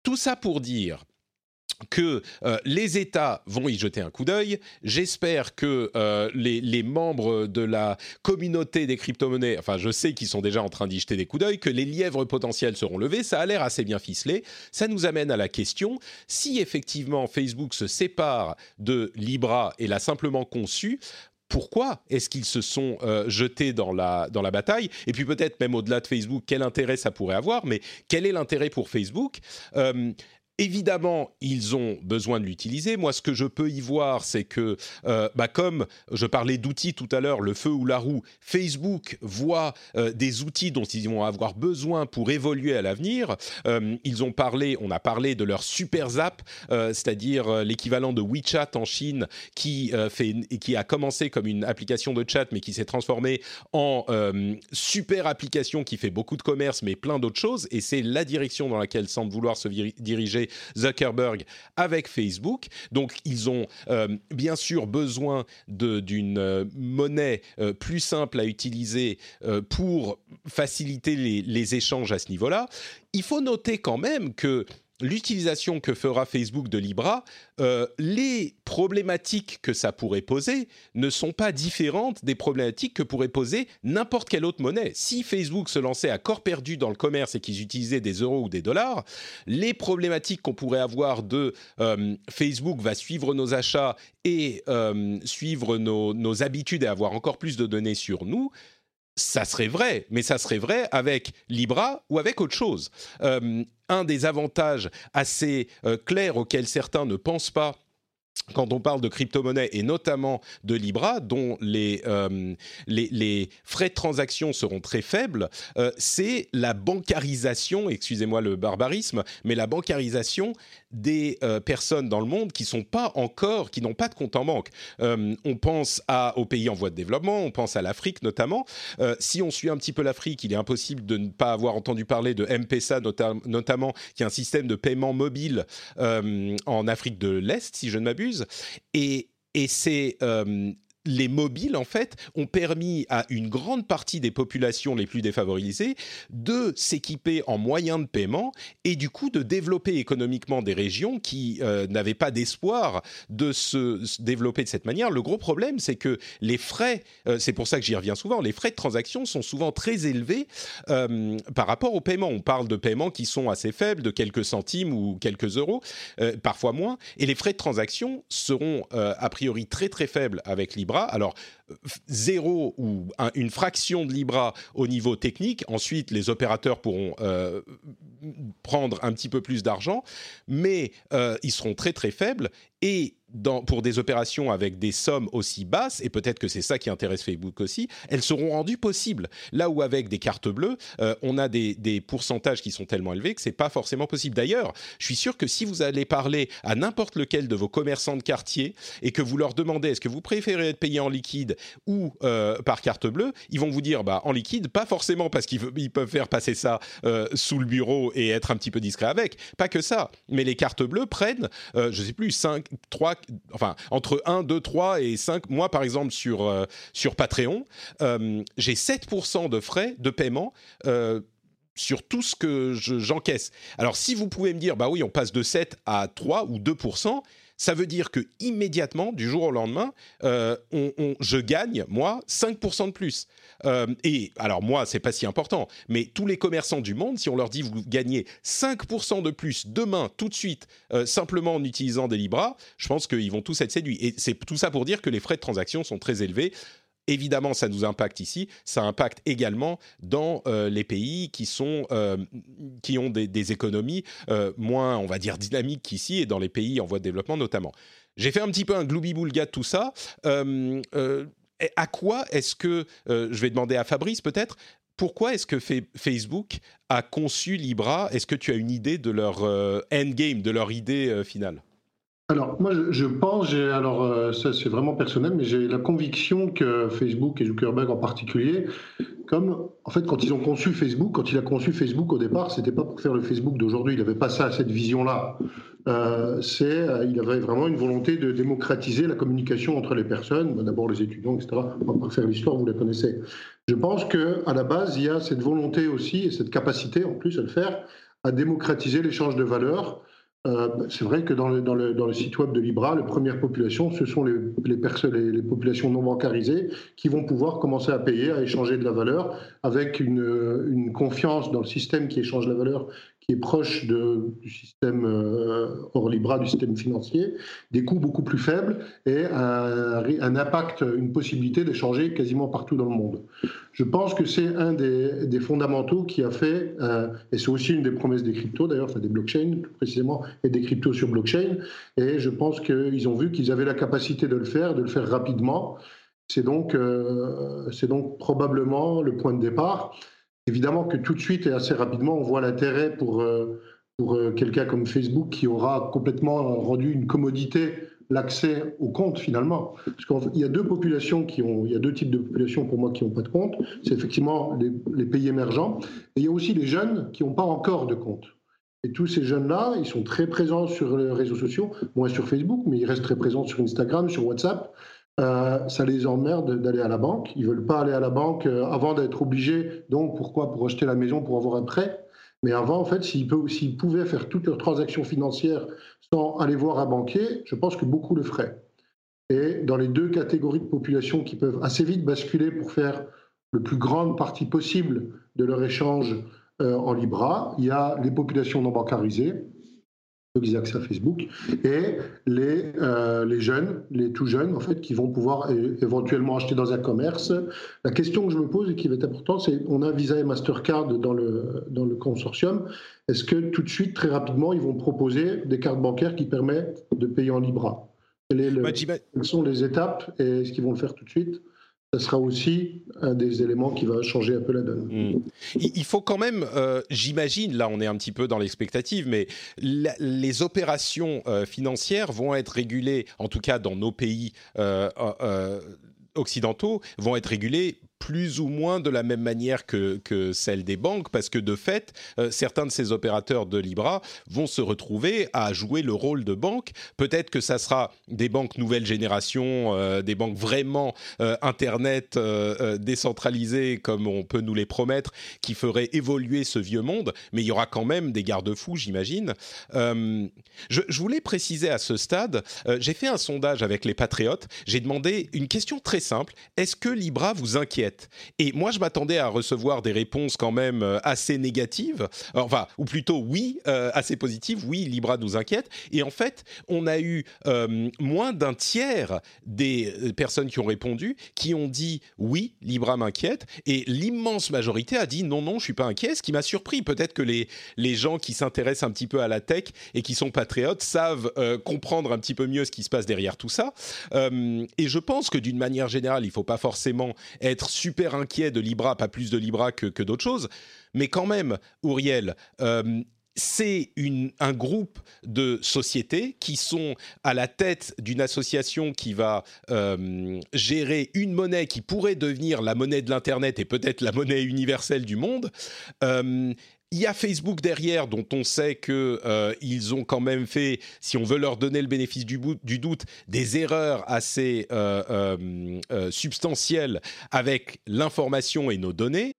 Tout ça pour dire que euh, les États vont y jeter un coup d'œil. J'espère que euh, les, membres de la communauté des crypto-monnaies, enfin je sais qu'ils sont déjà en train d'y jeter des coups d'œil, que les lièvres potentiels seront levés. Ça a l'air assez bien ficelé. Ça nous amène à la question, si effectivement Facebook se sépare de Libra et l'a simplement conçu, pourquoi est-ce qu'ils se sont euh, jetés dans la, dans la bataille? Et puis peut-être même au-delà de Facebook, quel intérêt ça pourrait avoir? Mais quel est l'intérêt pour Facebook? Évidemment, ils ont besoin de l'utiliser. Moi, ce que je peux y voir, c'est que, euh, bah, comme je parlais d'outils tout à l'heure, le feu ou la roue, Facebook voit euh, des outils dont ils vont avoir besoin pour évoluer à l'avenir. Euh, ils ont parlé, on a parlé de leur super zap, c'est-à-dire l'équivalent de WeChat en Chine, qui fait, qui a commencé comme une application de chat, mais qui s'est transformée en super application qui fait beaucoup de commerce, mais plein d'autres choses. Et c'est la direction dans laquelle semble vouloir se diriger Zuckerberg avec Facebook. Donc ils ont euh, bien sûr besoin d'une euh, monnaie euh, plus simple à utiliser pour faciliter les échanges à ce niveau-là. Il faut noter quand même que l'utilisation que fera Facebook de Libra, euh, les problématiques que ça pourrait poser ne sont pas différentes des problématiques que pourrait poser n'importe quelle autre monnaie. Si Facebook se lançait à corps perdu dans le commerce et qu'ils utilisaient des euros ou des dollars, les problématiques qu'on pourrait avoir de euh, Facebook va suivre nos achats et euh, suivre nos, nos habitudes et avoir encore plus de données sur nous, ça serait vrai, mais ça serait vrai avec Libra ou avec autre chose. Euh, un des avantages assez euh, clairs auxquels certains ne pensent pas quand on parle de crypto-monnaie et notamment de Libra, dont les, euh, frais de transaction seront très faibles, c'est la bancarisation, excusez-moi le barbarisme, mais la bancarisation des euh, personnes dans le monde qui sont pas encore, qui n'ont pas de compte en banque. Euh, on pense aux pays en voie de développement, on pense à l'Afrique notamment. Euh, si on suit un petit peu l'Afrique, il est impossible de ne pas avoir entendu parler de M-Pesa notamment, qui est un système de paiement mobile en Afrique de l'Est, si je ne m'abuse. Et, et c'est les mobiles, en fait, ont permis à une grande partie des populations les plus défavorisées de s'équiper en moyens de paiement et du coup de développer économiquement des régions qui euh, n'avaient pas d'espoir de se, développer de cette manière. Le gros problème, c'est que les frais, euh, c'est pour ça que j'y reviens souvent, les frais de transaction sont souvent très élevés euh, par rapport au paiement. On parle de paiements qui sont assez faibles, de quelques centimes ou quelques euros, parfois moins, et les frais de transaction seront a priori très très faibles avec Libra alors, zéro ou une fraction de Libra au niveau technique. Ensuite, les opérateurs pourront euh, prendre un petit peu plus d'argent, mais euh, ils seront très très faibles. Et pour des opérations avec des sommes aussi basses, et peut-être que c'est ça qui intéresse Facebook aussi, elles seront rendues possibles. Là où avec des cartes bleues, euh, on a des, pourcentages qui sont tellement élevés que c'est pas forcément possible. D'ailleurs, je suis sûr que si vous allez parler à n'importe lequel de vos commerçants de quartier et que vous leur demandez est-ce que vous préférez être payé en liquide ou euh, par carte bleue, ils vont vous dire bah en liquide, pas forcément parce qu'ils peuvent faire passer ça euh, sous le bureau et être un petit peu discret avec, pas que ça, mais les cartes bleues prennent, je sais plus, 5, 3, enfin, entre 1, 2, 3 et 5. Moi, par exemple, sur, euh, sur Patreon, euh, j'ai 7% de frais de paiement. Euh, sur tout ce que j'encaisse. Alors si vous pouvez me dire, bah oui, on passe de 7 à 3 ou 2%, ça veut dire que immédiatement, du jour au lendemain, euh, je gagne moi 5% de plus. Euh, et alors moi, c'est pas si important, mais tous les commerçants du monde, si on leur dit vous gagnez 5% de plus demain, tout de suite, euh, simplement en utilisant des Libras, je pense qu'ils vont tous être séduits. Et c'est tout ça pour dire que les frais de transaction sont très élevés évidemment, ça nous impacte ici. Ça impacte également dans euh, les pays qui sont euh, qui ont des, économies euh, moins, on va dire, dynamiques qu'ici et dans les pays en voie de développement notamment. J'ai fait un petit peu un gloubi-boulga de tout ça. à quoi est-ce que je vais demander à Fabrice peut-être pourquoi est-ce que Facebook a conçu Libra? Est-ce que tu as une idée de leur endgame, de leur idée finale? Alors, moi, je, pense, alors euh, ça c'est vraiment personnel, mais j'ai la conviction que Facebook et Zuckerberg en particulier, comme en fait quand ils ont conçu Facebook, quand il a conçu Facebook au départ, c'était pas pour faire le Facebook d'aujourd'hui, il n'avait pas ça, cette vision-là. Euh, c'est, euh, il avait vraiment une volonté de démocratiser la communication entre les personnes, d'abord les étudiants, etc. On va pas faire l'histoire, vous la connaissez. Je pense que à la base, il y a cette volonté aussi et cette capacité en plus à le faire, à démocratiser l'échange de valeurs euh, c'est vrai que dans le, site web de Libra, les premières populations, ce sont les, les, populations non bancarisées qui vont pouvoir commencer à payer, à échanger de la valeur avec une confiance dans le système qui échange la valeur qui est proche du système euh, hors Libra, du système financier, des coûts beaucoup plus faibles et un, impact, une possibilité d'échanger quasiment partout dans le monde. Je pense que c'est un des, fondamentaux qui a fait, euh, et c'est aussi une des promesses des cryptos d'ailleurs, enfin des blockchains plus précisément, et des cryptos sur blockchain, et je pense qu'ils ont vu qu'ils avaient la capacité de le faire, de le faire rapidement. C'est donc, euh, c'est donc probablement le point de départ. Évidemment que tout de suite et assez rapidement, on voit l'intérêt pour, euh, pour euh, quelqu'un comme Facebook qui aura complètement rendu une commodité l'accès au compte finalement. Parce qu'il y a deux populations qui ont, il y a deux types de populations pour moi qui n'ont pas de compte. C'est effectivement les, pays émergents et il y a aussi les jeunes qui n'ont pas encore de compte. Et tous ces jeunes-là, ils sont très présents sur les réseaux sociaux, moins sur Facebook, mais ils restent très présents sur Instagram, sur WhatsApp. Euh, ça les emmerde d'aller à la banque. Ils veulent pas aller à la banque euh, avant d'être obligés. Donc pourquoi? Pour acheter la maison, pour avoir un prêt. Mais avant, en fait, s'ils, pouvaient faire toutes leurs transactions financières sans aller voir un banquier, je pense que beaucoup le feraient. Et dans les deux catégories de population qui peuvent assez vite basculer pour faire le plus grande partie possible de leur échange euh, en Libra, il y a les populations non bancarisées, qu'ils accès à Facebook, et les, euh, les jeunes, les tout jeunes, en fait, qui vont pouvoir éventuellement acheter dans un commerce. La question que je me pose et qui va être importante, c'est on a Visa et Mastercard dans le, dans le consortium. Est-ce que tout de suite, très rapidement, ils vont proposer des cartes bancaires qui permettent de payer en Libra? Bah, Quelles sont les étapes et est-ce qu'ils vont le faire tout de suite? Ce sera aussi un des éléments qui va changer un peu la donne. Hmm. Il faut quand même, euh, j'imagine, là on est un petit peu dans l'expectative, mais les opérations euh, financières vont être régulées, en tout cas dans nos pays euh, occidentaux, vont être régulées plus ou moins de la même manière que, celle des banques, parce que de fait, euh, certains de ces opérateurs de Libra vont se retrouver à jouer le rôle de banque. Peut-être que ça sera des banques nouvelle génération, euh, des banques vraiment euh, Internet décentralisées, comme on peut nous les promettre, qui feraient évoluer ce vieux monde, mais il y aura quand même des garde-fous, j'imagine. Je, voulais préciser à ce stade, j'ai fait un sondage avec les patriotes, j'ai demandé une question très simple, est-ce que Libra vous inquiète? Et moi, je m'attendais à recevoir des réponses quand même euh, assez négatives, enfin, ou plutôt oui, euh, assez positives. Oui, Libra nous inquiète. Et en fait, on a eu euh, moins d'un tiers des personnes qui ont répondu qui ont dit oui, Libra m'inquiète. Et l'immense majorité a dit non, non, je suis pas inquiet. Ce qui m'a surpris, peut-être que les, les gens qui s'intéressent un petit peu à la tech et qui sont patriotes savent comprendre un petit peu mieux ce qui se passe derrière tout ça. et je pense que d'une manière générale, il faut pas forcément être super inquiet de Libra, pas plus de Libra que, d'autres choses. Mais quand même, Uriel, euh, c'est un groupe de sociétés qui sont à la tête d'une association qui va euh, gérer une monnaie qui pourrait devenir la monnaie de l'Internet et peut-être la monnaie universelle du monde. Euh, il y a Facebook derrière, dont on sait qu'ils euh, ont quand même fait, si on veut leur donner le bénéfice du, du doute, des erreurs assez euh, euh, substantielles avec l'information et nos données.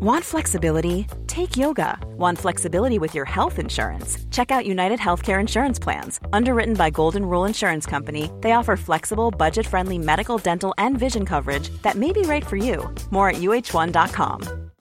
Want flexibility? Take yoga. Want flexibility with your health insurance? Check out United Healthcare Insurance Plans. Underwritten by Golden Rule Insurance Company, they offer flexible, budget friendly medical, dental, and vision coverage that may be right for you. More at uh1.com.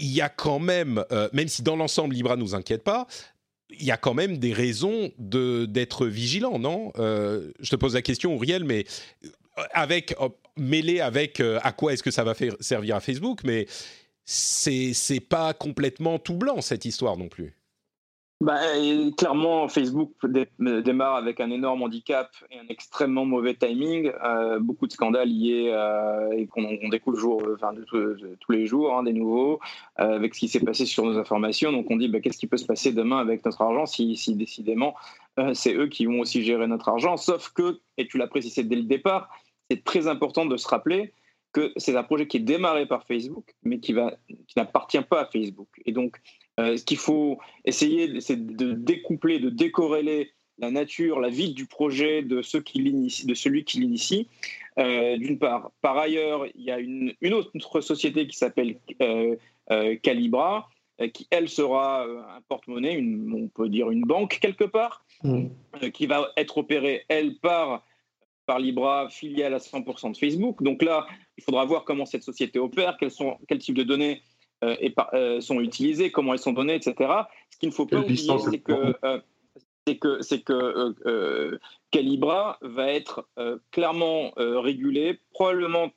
Il y a quand même, euh, même si dans l'ensemble Libra nous inquiète pas, il y a quand même des raisons d'être vigilant, non? Euh, Je te pose la question, Uriel, mais euh, avec mêlé avec à quoi est-ce que ça va faire servir à Facebook, mais c'est c'est pas complètement tout blanc cette histoire non plus. Bah, clairement, Facebook démarre avec un énorme handicap et un extrêmement mauvais timing. Euh, beaucoup de scandales liés euh, et qu'on enfin, de, tous les jours, hein, des nouveaux, avec ce qui s'est passé sur nos informations. Donc on dit bah, qu'est-ce qui peut se passer demain avec notre argent si, si décidément c'est eux qui vont aussi gérer notre argent? Sauf que, et tu l'as précisé dès le départ, c'est très important de se rappeler que c'est un projet qui est démarré par Facebook, mais qui, qui n'appartient pas à Facebook. Et donc, euh, ce qu'il faut essayer, c'est de découpler, de décorréler la nature, la vie du projet de, ceux qui de celui qui l'initie. Euh, d'une part. Par ailleurs, il y a une, une autre société qui s'appelle euh, Calibra, qui, elle, sera un porte-monnaie, on peut dire une banque quelque part, mmh. qui va être opérée, elle, par par Libra, filiale à 100% de Facebook. Donc là, il faudra voir comment cette société opère, quels sont, quel type de données euh, euh, sont utilisées, comment elles sont données, etc. Ce qu'il ne faut pas oublier, c'est que, euh, c'est que, c'est que Calibra va être clairement régulé, probablement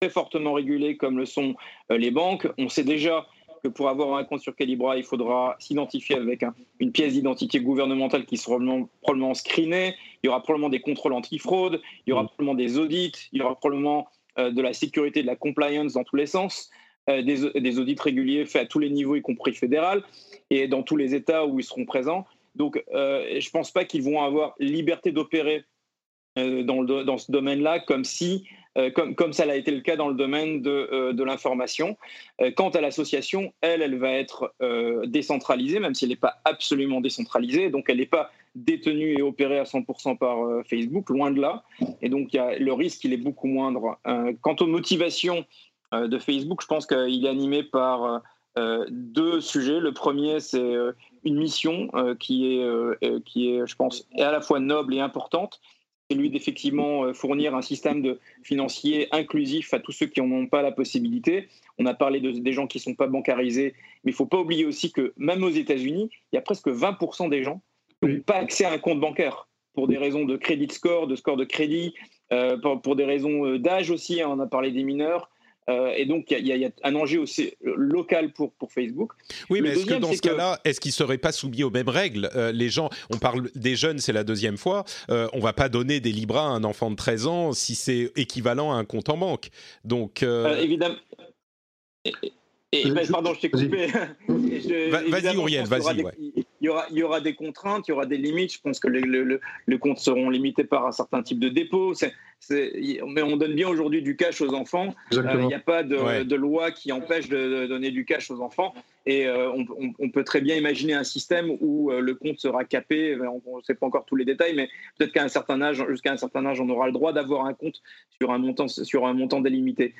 très fortement régulé comme le sont les banques. On sait déjà que pour avoir un compte sur Calibra, il faudra s'identifier avec une pièce d'identité gouvernementale qui sera probablement, probablement screenée. Il y aura probablement des contrôles anti-fraude, il y aura mm. probablement des audits, il y aura probablement euh, de la sécurité, de la compliance dans tous les sens, euh, des, audits réguliers faits à tous les niveaux, y compris fédéral, et dans tous les États où ils seront présents. Donc, euh, je ne pense pas qu'ils vont avoir liberté d'opérer dans, dans, ce domaine-là, comme si euh, comme, comme, ça a été le cas dans le domaine de, euh, de l'information. Euh, quant à l'association, elle, elle va être décentralisée, même si elle n'est pas absolument décentralisée, donc elle n'est pas détenue et opérée à 100% par Facebook, loin de là. Et donc y a, le risque, il est beaucoup moindre. quant aux motivations de Facebook, je pense qu'il est animé par deux sujets. Le premier, c'est une mission qui, est, qui est, je pense, à la fois noble et importante celui d'effectivement euh, fournir un système de financier inclusif à tous ceux qui n'en ont pas la possibilité. On a parlé de, des gens qui ne sont pas bancarisés, mais il ne faut pas oublier aussi que même aux États-Unis, il y a presque 20% des gens qui n'ont pas accès à un compte bancaire pour des raisons de crédit score, de score de crédit, euh, pour, des raisons euh, d'âge aussi, hein, on a parlé des mineurs. Euh, et donc, il y, a un enjeu aussi local pour, pour Facebook. Oui, mais est-ce que dans ce cas-là, est-ce qu'ils ne seraient pas soumis aux mêmes règles? Euh, Les gens, on parle des jeunes, c'est la deuxième fois. Euh, on ne va pas donner des Libras à un enfant de 13 ans si c'est équivalent à un compte en banque. Donc, évidemment. Et, ben, pardon, je t'ai coupé. *laughs* Vas-y, Uriel, vas-y. Y aura, il y aura des contraintes, il y aura des limites. Je pense que les comptes seront limités par un certain type de dépôt mais on donne bien aujourd'hui du cash aux enfants. Euh, il n'y a pas de, loi qui empêche de, donner du cash aux enfants. Et euh, on, peut très bien imaginer un système où euh, le compte sera capé. On ne sait pas encore tous les détails, mais peut-être qu'à un certain âge, jusqu'à un certain âge, on aura le droit d'avoir un compte sur un montant, délimité.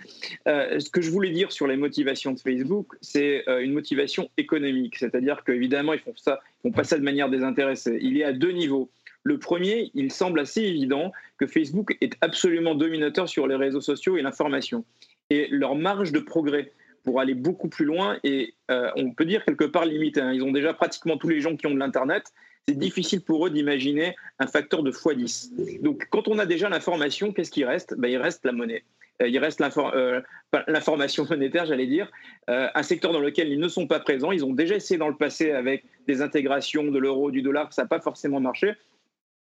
ce que je voulais dire sur les motivations de Facebook, c'est une motivation économique. C'est-à-dire qu'évidemment, ils font ça, font pas ça de manière désintéressée. Il est à deux niveaux. Le premier, il semble assez évident que Facebook est absolument dominateur sur les réseaux sociaux et l'information. Et leur marge de progrès pour aller beaucoup plus loin et on peut dire quelque part limité. Hein. Ils ont déjà pratiquement tous les gens qui ont de l'Internet. C'est difficile pour eux d'imaginer un facteur de x10. Donc quand on a déjà l'information, qu'est-ce qui reste? Ben, Il reste la monnaie. Euh, il reste euh, l'information monétaire, j'allais dire, euh, un secteur dans lequel ils ne sont pas présents. Ils ont déjà essayé dans le passé avec des intégrations de l'euro, du dollar, ça n'a pas forcément marché.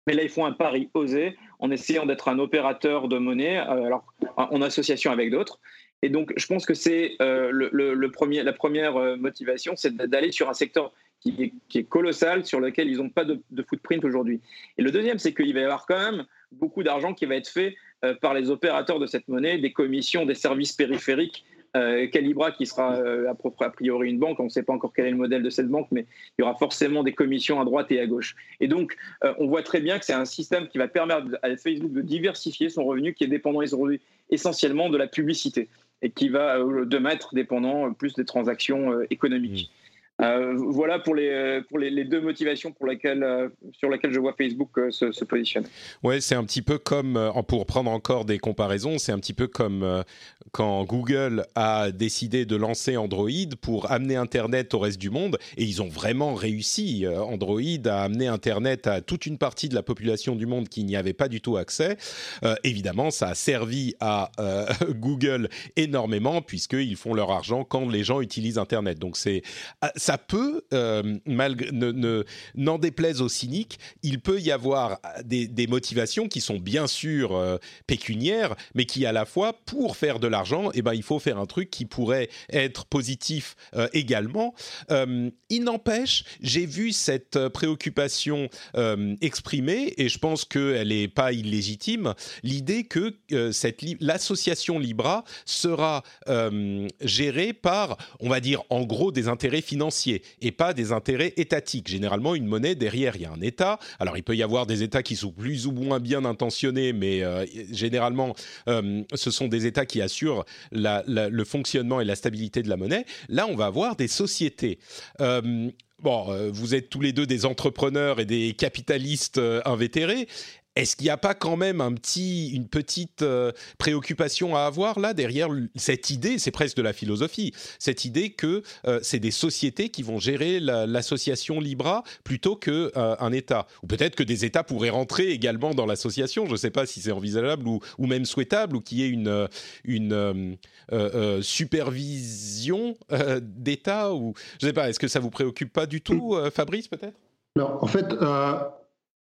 Mais là, ils font un pari osé en essayant d'être un opérateur de monnaie, alors en association avec d'autres. Et donc, je pense que c'est le, premier, la première motivation, c'est d'aller sur un secteur qui est, colossal, sur lequel ils n'ont pas de, footprint aujourd'hui. Et le deuxième, c'est qu'il va y avoir quand même beaucoup d'argent qui va être fait euh, par les opérateurs de cette monnaie, des commissions, des services périphériques. Euh, Calibra, qui sera euh, a priori une banque, on ne sait pas encore quel est le modèle de cette banque, mais il y aura forcément des commissions à droite et à gauche. Et donc, on voit très bien que c'est un système qui va permettre à Facebook de diversifier son revenu, qui est dépendant essentiellement de la publicité et qui va demain être dépendant plus des transactions économiques. Euh, voilà pour les, pour les, deux motivations pour lesquelles, euh, sur lesquelles je vois Facebook euh, se, positionner. Ouais, c'est un petit peu comme, pour prendre encore des comparaisons, c'est un petit peu comme quand Google a décidé de lancer Android pour amener Internet au reste du monde, et ils ont vraiment réussi, Android, à amener Internet à toute une partie de la population du monde qui n'y avait pas du tout accès. évidemment, ça a servi à *laughs* Google énormément, puisqu'ils font leur argent quand les gens utilisent Internet. Donc c'est ça peut, euh, malgré, ne, n'en déplaise aux cyniques, il peut y avoir des, motivations qui sont bien sûr euh, pécuniaires, mais qui à la fois, pour faire de l'argent, eh ben, il faut faire un truc qui pourrait être positif euh, également. il n'empêche, j'ai vu cette préoccupation exprimée, et je pense qu'elle n'est pas illégitime, l'idée que cette l'association Libra sera gérée par, on va dire, en gros, des intérêts financiers et pas des intérêts étatiques. Généralement, une monnaie, derrière, il y a un État. Alors, il peut y avoir des États qui sont plus ou moins bien intentionnés, mais euh, généralement, euh, ce sont des États qui assurent le fonctionnement et la stabilité de la monnaie. Là, on va avoir des sociétés. Euh, bon, vous êtes tous les deux des entrepreneurs et des capitalistes invétérés. Est-ce qu'il n'y a pas quand même un petit, une petite euh, préoccupation à avoir là derrière cette idée, c'est presque de la philosophie, cette idée que euh, c'est des sociétés qui vont gérer l'association Libra plutôt qu'un euh, État? Ou peut-être que des États pourraient rentrer également dans l'association, je ne sais pas si c'est envisageable ou, même souhaitable, ou qu'il y ait une, une supervision d'État, ou je ne sais pas, est-ce que ça vous préoccupe pas du tout, Fabrice peut-être? Non, en fait,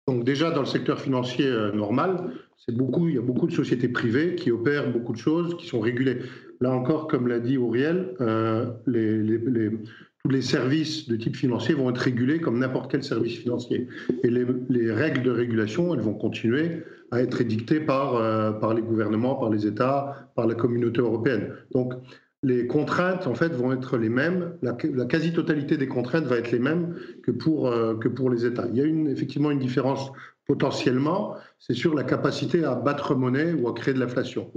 donc déjà dans le secteur financier euh, normal, c'est beaucoup, il y a beaucoup de sociétés privées qui opèrent beaucoup de choses, qui sont régulées. Là encore, comme l'a dit Auriel, euh, tous les services de type financier vont être régulés comme n'importe quel service financier. Et les, règles de régulation, elles vont continuer à être édictées par, euh, par les gouvernements, par les États, par la communauté européenne. Donc les contraintes en fait vont être les mêmes, la, quasi-totalité des contraintes va être les mêmes que pour, euh, que pour les États. Il y a une, effectivement une différence potentiellement, c'est sur la capacité à battre monnaie ou à créer de l'inflation.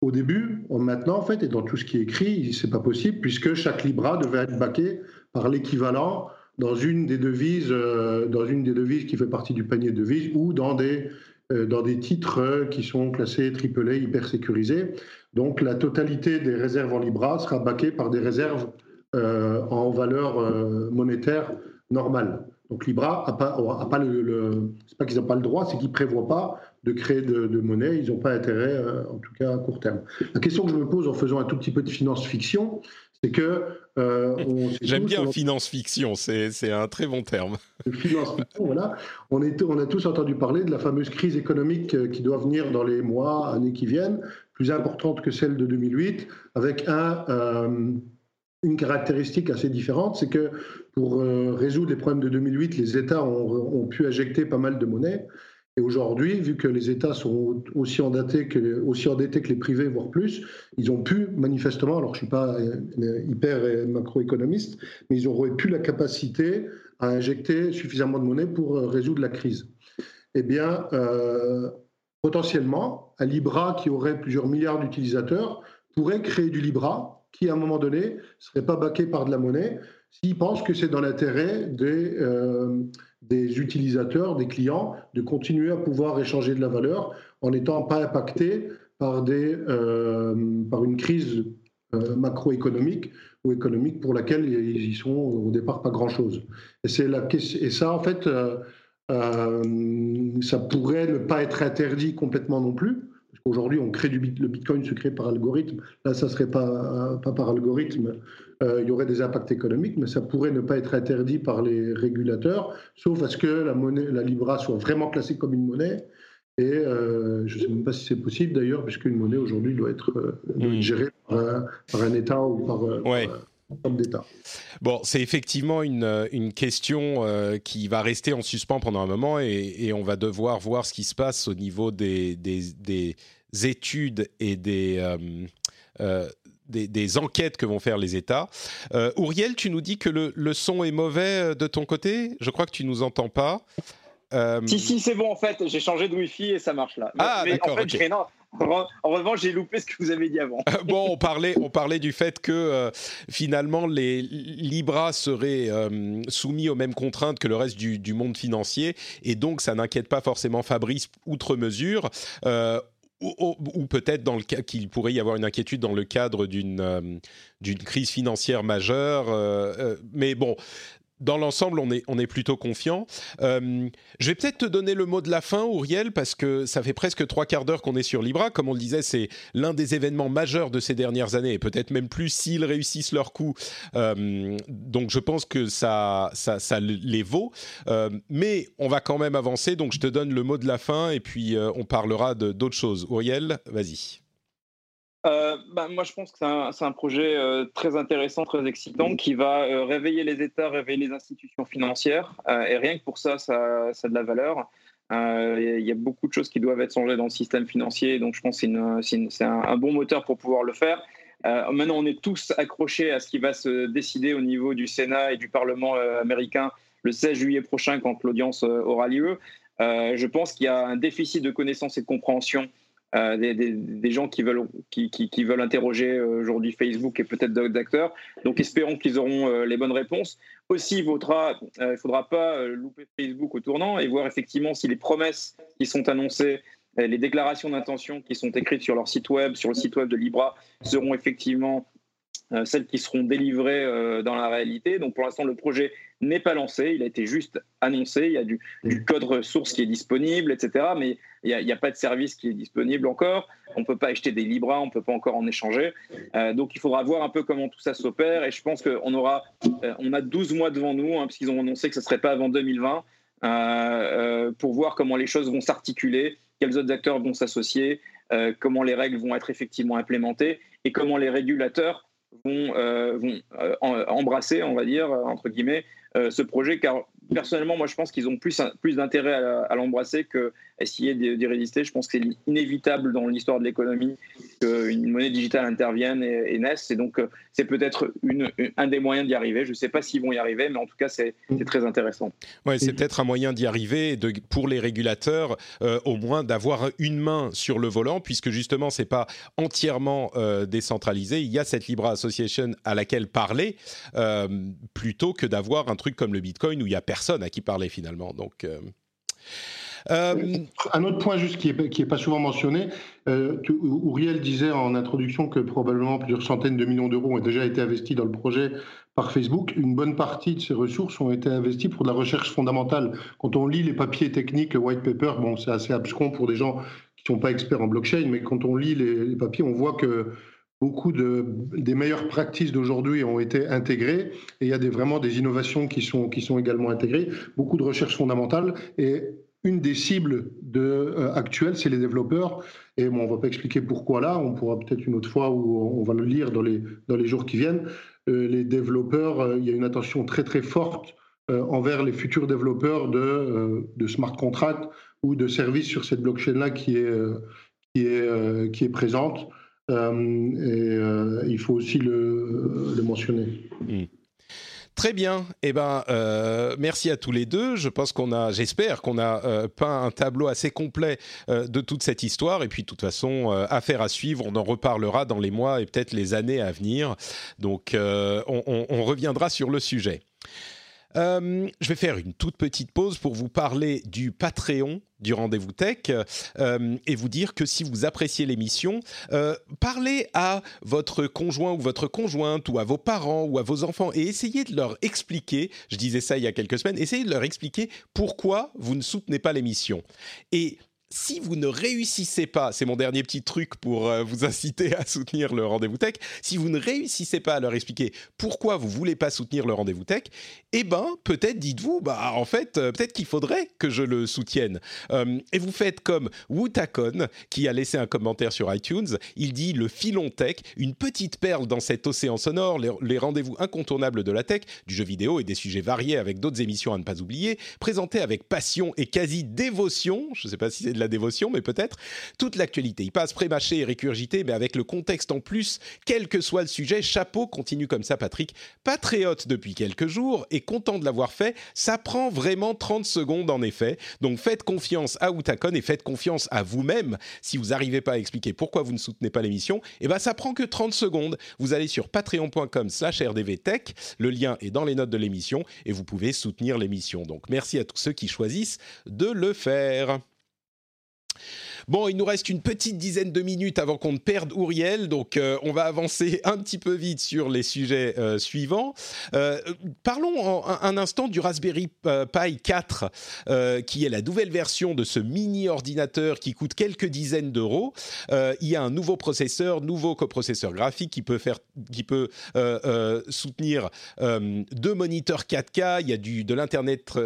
Au début, maintenant en fait, et dans tout ce qui est écrit, c'est pas possible puisque chaque libra devait être baqué par l'équivalent dans une des devises, euh, dans une des devises qui fait partie du panier de devises ou dans des euh, dans des titres qui sont classés AAA hyper sécurisés. Donc la totalité des réserves en Libra sera baquée par des réserves euh, en valeur euh, monétaire normale. Donc Libra a pas, a pas le, c'est pas qu'ils n'ont pas le droit, c'est qu'ils prévoient pas de créer de, monnaie. Ils n'ont pas intérêt, euh, en tout cas à court terme. La question que je me pose en faisant un tout petit peu de finance fiction, c'est que j'aime bien finance fiction, c'est un très bon terme. Finance fiction, voilà. On, est, on a tous entendu parler de la fameuse crise économique qui doit venir dans les mois, années qui viennent plus importante que celle de 2008, avec euh, une caractéristique assez différente, c'est que pour euh, résoudre les problèmes de 2008, les États ont, pu injecter pas mal de monnaie. Et aujourd'hui, vu que les États sont aussi endettés, que, aussi endettés que les privés, voire plus, ils ont pu, manifestement, alors je ne suis pas euh, hyper macroéconomiste, mais ils auraient pu la capacité à injecter suffisamment de monnaie pour résoudre la crise. Eh bien, potentiellement, un Libra qui aurait plusieurs milliards d'utilisateurs pourrait créer du Libra qui, à un moment donné, ne serait pas baqué par de la monnaie s'il pense que c'est dans l'intérêt des, euh, des utilisateurs, des clients, de continuer à pouvoir échanger de la valeur en n'étant pas impacté par, euh, une crise macroéconomique ou économique pour laquelle ils y sont au départ pas grand-chose. Et, et ça, en fait, ça pourrait ne pas être interdit complètement non plus. Parce qu'aujourd'hui, on crée du le Bitcoin se crée par algorithme. Là, ça ne serait pas, pas par algorithme. il y aurait des impacts économiques, mais ça pourrait ne pas être interdit par les régulateurs, sauf à ce que la, monnaie, la Libra soit vraiment classée comme une monnaie et euh, je ne sais même pas si c'est possible d'ailleurs, puisqu'une monnaie aujourd'hui doit être, euh, hmm. gérée par un, État ou par, euh, d'État. Bon, c'est effectivement une, une question qui va rester en suspens pendant un moment et, on va devoir voir ce qui se passe au niveau des, des, études et des, des, des, enquêtes que vont faire les États. Ouriel, tu nous dis que le, le son est mauvais de ton côté? Je crois que tu nous entends pas. Euh, si, si, c'est bon en fait, j'ai changé de Wi-Fi et ça marche là. Ah, d'accord. En, en, revanche, j'ai loupé ce que vous avez dit avant. *laughs* bon, on parlait, on parlait du fait que euh, finalement les Libra seraient euh, soumis aux mêmes contraintes que le reste du, monde financier et donc ça n'inquiète pas forcément Fabrice outre mesure. ou, ou peut-être dans le cas qu'il pourrait y avoir une inquiétude dans le cadre d'une d'une crise financière majeure. mais bon, dans l'ensemble, on est, on est plutôt confiant. Euh, je vais peut-être te donner le mot de la fin, Auriel, parce que ça fait presque trois quarts d'heure qu'on est sur Libra. Comme on le disait, c'est l'un des événements majeurs de ces dernières années, et peut-être même plus s'ils réussissent leur coup. Euh, donc je pense que ça, ça, les vaut. Euh, mais on va quand même avancer, donc je te donne le mot de la fin, et puis on parlera d'autres choses. Auriel, vas-y. Euh, bah, moi, je pense que c'est un, projet euh, très intéressant, très excitant, qui va euh, réveiller les États, réveiller les institutions financières. et rien que pour ça, ça, a de la valeur. Il y a beaucoup de choses qui doivent être changées dans le système financier. Donc, je pense que c'est un, bon moteur pour pouvoir le faire. maintenant, on est tous accrochés à ce qui va se décider au niveau du Sénat et du Parlement américain le 16 juillet prochain, quand l'audience aura lieu. je pense qu'il y a un déficit de connaissance et de compréhension euh, des, gens qui veulent, qui, veulent interroger euh, aujourd'hui Facebook et peut-être d'autres acteurs. Donc espérons qu'ils auront euh, les bonnes réponses. Aussi, il ne faudra pas louper Facebook au tournant et voir effectivement si les promesses qui sont annoncées, les déclarations d'intention qui sont écrites sur leur site web, sur le site web de Libra, seront effectivement celles qui seront délivrées dans la réalité. Donc pour l'instant, le projet n'est pas lancé, il a été juste annoncé, il y a du, du code ressource qui est disponible, etc. Mais il n'y a, pas de service qui est disponible encore. On ne peut pas acheter des Libra, on ne peut pas encore en échanger. Euh, donc il faudra voir un peu comment tout ça s'opère. Et je pense qu'on aura, euh, on a 12 mois devant nous, hein, puisqu'ils ont annoncé que ce ne serait pas avant 2020, euh, pour voir comment les choses vont s'articuler, quels autres acteurs vont s'associer, comment les règles vont être effectivement implémentées et comment les régulateurs vont, vont embrasser, on va dire, entre guillemets, ce projet, car personnellement, moi, je pense qu'ils ont plus, plus d'intérêt à, l'embrasser que essayer d'y résister. Je pense que c'est inévitable dans l'histoire de l'économie qu'une monnaie digitale intervienne et, naisse. Et donc, euh, c'est peut-être un des moyens d'y arriver. Je ne sais pas s'ils vont y arriver, mais en tout cas, c'est très intéressant. Ouais, c'est peut-être un moyen d'y arriver pour les régulateurs, euh, au moins d'avoir une main sur le volant, puisque justement, c'est pas entièrement euh, décentralisé. Il y a cette Libra Association à laquelle parler, plutôt que d'avoir un truc comme le Bitcoin où il y a personne à qui parler finalement. Donc. Euh, euh, un autre point juste qui n'est qui est pas souvent mentionné, euh, Uriel disait en introduction que probablement plusieurs centaines de millions d'euros ont déjà été investis dans le projet par Facebook. Une bonne partie de ces ressources ont été investies pour de la recherche fondamentale. Quand on lit les papiers techniques, le white paper, bon, c'est assez abscon pour des gens qui ne sont pas experts en blockchain, mais quand on lit les, les papiers, on voit que beaucoup de, des meilleures pratiques d'aujourd'hui ont été intégrées et il y a vraiment des innovations qui sont, qui sont également intégrées, beaucoup de recherches fondamentales et une des cibles euh, actuelles, c'est les développeurs. Et bon, on ne va pas expliquer pourquoi là, on pourra peut-être une autre fois où on va le lire dans les, dans les jours qui viennent. Euh, les développeurs, euh, il y a une attention très très forte envers les futurs développeurs de, de smart contracts ou de services sur cette blockchain-là qui est, qui, est, qui est présente. Euh, et euh, il faut aussi le, mentionner. Hmm. Très bien. Eh ben, euh, merci à tous les deux. Je pense qu'on a, j'espère qu'on a peint un tableau assez complet de toute cette histoire. Et puis, de toute façon, affaire à suivre. On en reparlera dans les mois et peut-être les années à venir. Donc, on, reviendra sur le sujet. Euh, je vais faire une toute petite pause pour vous parler du Patreon du rendez-vous tech euh, et vous dire que si vous appréciez l'émission, euh, parlez à votre conjoint ou votre conjointe ou à vos parents ou à vos enfants et essayez de leur expliquer, je disais ça il y a quelques semaines, essayez de leur expliquer pourquoi vous ne soutenez pas l'émission. Si vous ne réussissez pas, c'est mon dernier petit truc pour euh, vous inciter à soutenir le rendez-vous tech, si vous ne réussissez pas à leur expliquer pourquoi vous voulez pas soutenir le rendez-vous tech, eh ben peut-être dites-vous, bah en fait euh, peut-être qu'il faudrait que je le soutienne. Euh, et vous faites comme Wutakon qui a laissé un commentaire sur iTunes. Il dit le filon tech, une petite perle dans cet océan sonore, les, les rendez-vous incontournables de la tech, du jeu vidéo et des sujets variés avec d'autres émissions à ne pas oublier, présentés avec passion et quasi dévotion. Je ne sais pas si c'est de la dévotion, mais peut-être, toute l'actualité. Il passe pré-mâché et récurgité, mais avec le contexte en plus, quel que soit le sujet, chapeau, continue comme ça Patrick, patriote depuis quelques jours et content de l'avoir fait, ça prend vraiment 30 secondes en effet, donc faites confiance à Outakon et faites confiance à vous-même si vous n'arrivez pas à expliquer pourquoi vous ne soutenez pas l'émission, eh ben ça prend que 30 secondes, vous allez sur patreon.com slash rdvtech, le lien est dans les notes de l'émission et vous pouvez soutenir l'émission. Donc merci à tous ceux qui choisissent de le faire. Bon, il nous reste une petite dizaine de minutes avant qu'on ne perde Ouriel, donc euh, on va avancer *laughs* un petit peu vite sur les sujets euh, suivants. Euh, parlons un, instant du Raspberry Pi 4, qui est la nouvelle version de ce mini ordinateur qui coûte quelques dizaines d'euros. il y a un nouveau processeur, nouveau coprocesseur graphique qui peut faire, qui peut soutenir deux moniteurs 4K. Il y a du de l'internet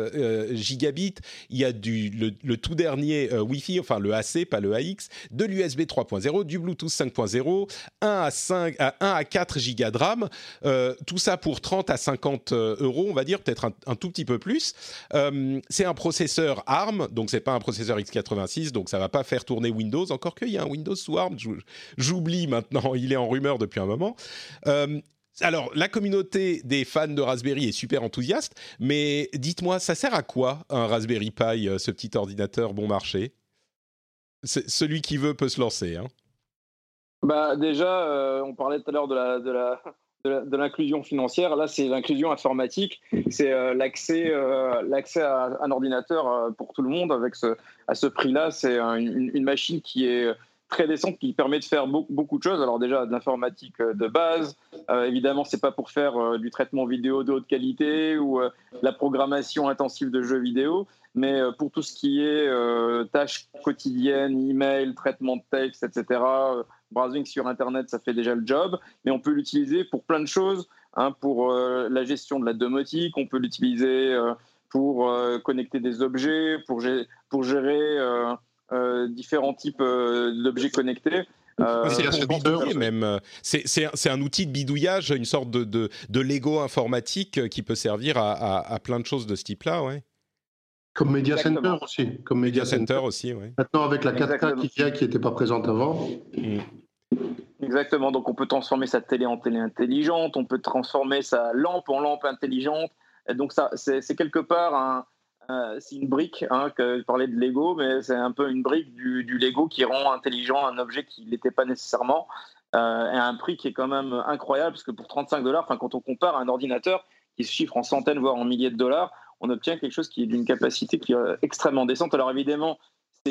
gigabit, il y a du le, le tout dernier Wi-Fi, enfin le AC pas le AX, de l'USB 3.0, du Bluetooth 5.0, 1 à 5 à 1 à 4 gigas de RAM, euh, tout ça pour 30 à 50 euh, euros, on va dire peut-être un, tout petit peu plus. Euh, c'est un processeur ARM, donc c'est pas un processeur x86, donc ça va pas faire tourner Windows. Encore qu'il y a un Windows sous ARM, j'oublie maintenant, il est en rumeur depuis un moment. Euh, alors, la communauté des fans de Raspberry est super enthousiaste, mais dites-moi, ça sert à quoi un Raspberry Pi, ce petit ordinateur bon marché? Celui qui veut peut se lancer. Hein. Bah déjà, euh, on parlait tout à l'heure de la, de la, de l'inclusion financière. Là, c'est l'inclusion informatique. C'est euh, l'accès, euh, l'accès à un ordinateur pour tout le monde avec ce, à ce prix-là. C'est une, machine qui est très décente, qui permet de faire beaucoup, de choses. Alors déjà, de l'informatique de base. évidemment, c'est pas pour faire du traitement vidéo de haute qualité ou la programmation intensive de jeux vidéo. Mais euh, pour tout ce qui est euh, tâches quotidiennes, email, traitement de texte, etc., euh, browsing sur Internet, ça fait déjà le job. Mais on peut l'utiliser pour plein de choses. Hein, pour la gestion de la domotique, on peut l'utiliser pour connecter des objets, pour, pour gérer différents types d'objets connectés. Euh, c'est un outil de bidouillage, une sorte de, de, de Lego informatique qui peut servir à, à, à plein de choses de ce type-là, ouais. Comme Media Center aussi. Comme Media, Center, aussi, oui. Maintenant, avec la 4K qui vient, qui n'était pas présente avant. Mm. Exactement. Donc, on peut transformer sa télé en télé intelligente, on peut transformer sa lampe en lampe intelligente. Et donc, ça, c'est quelque part un, c'est une brique, hein, que je parlais de Lego, mais c'est un peu une brique du, Lego qui rend intelligent un objet qui n'était pas nécessairement, euh, à un prix qui est quand même incroyable, parce que pour 35 dollars, quand on compare un ordinateur qui se chiffre en centaines, voire en milliers de dollars, on obtient quelque chose qui est d'une capacité qui est extrêmement décente. Alors évidemment,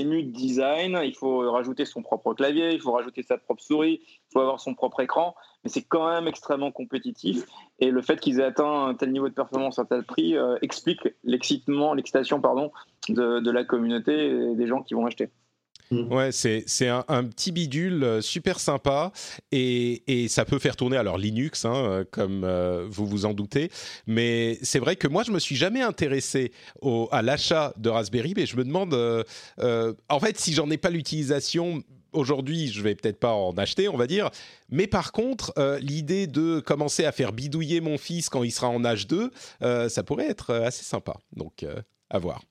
nu de design, il faut rajouter son propre clavier, il faut rajouter sa propre souris, il faut avoir son propre écran, mais c'est quand même extrêmement compétitif. Et le fait qu'ils aient atteint un tel niveau de performance à tel prix euh, explique l'excitement, l'excitation pardon, de, de la communauté et des gens qui vont acheter. Mm. Ouais, c'est un, un, petit bidule euh, super sympa et, et, ça peut faire tourner alors Linux, hein, euh, comme euh, vous vous en doutez. Mais c'est vrai que moi, je me suis jamais intéressé au, à l'achat de Raspberry, mais je me demande, en fait, si j'en ai pas l'utilisation. Aujourd'hui, je vais peut-être pas en acheter, on va dire. Mais par contre, l'idée de commencer à faire bidouiller mon fils quand il sera en âge 2, ça pourrait être assez sympa. Donc, à voir.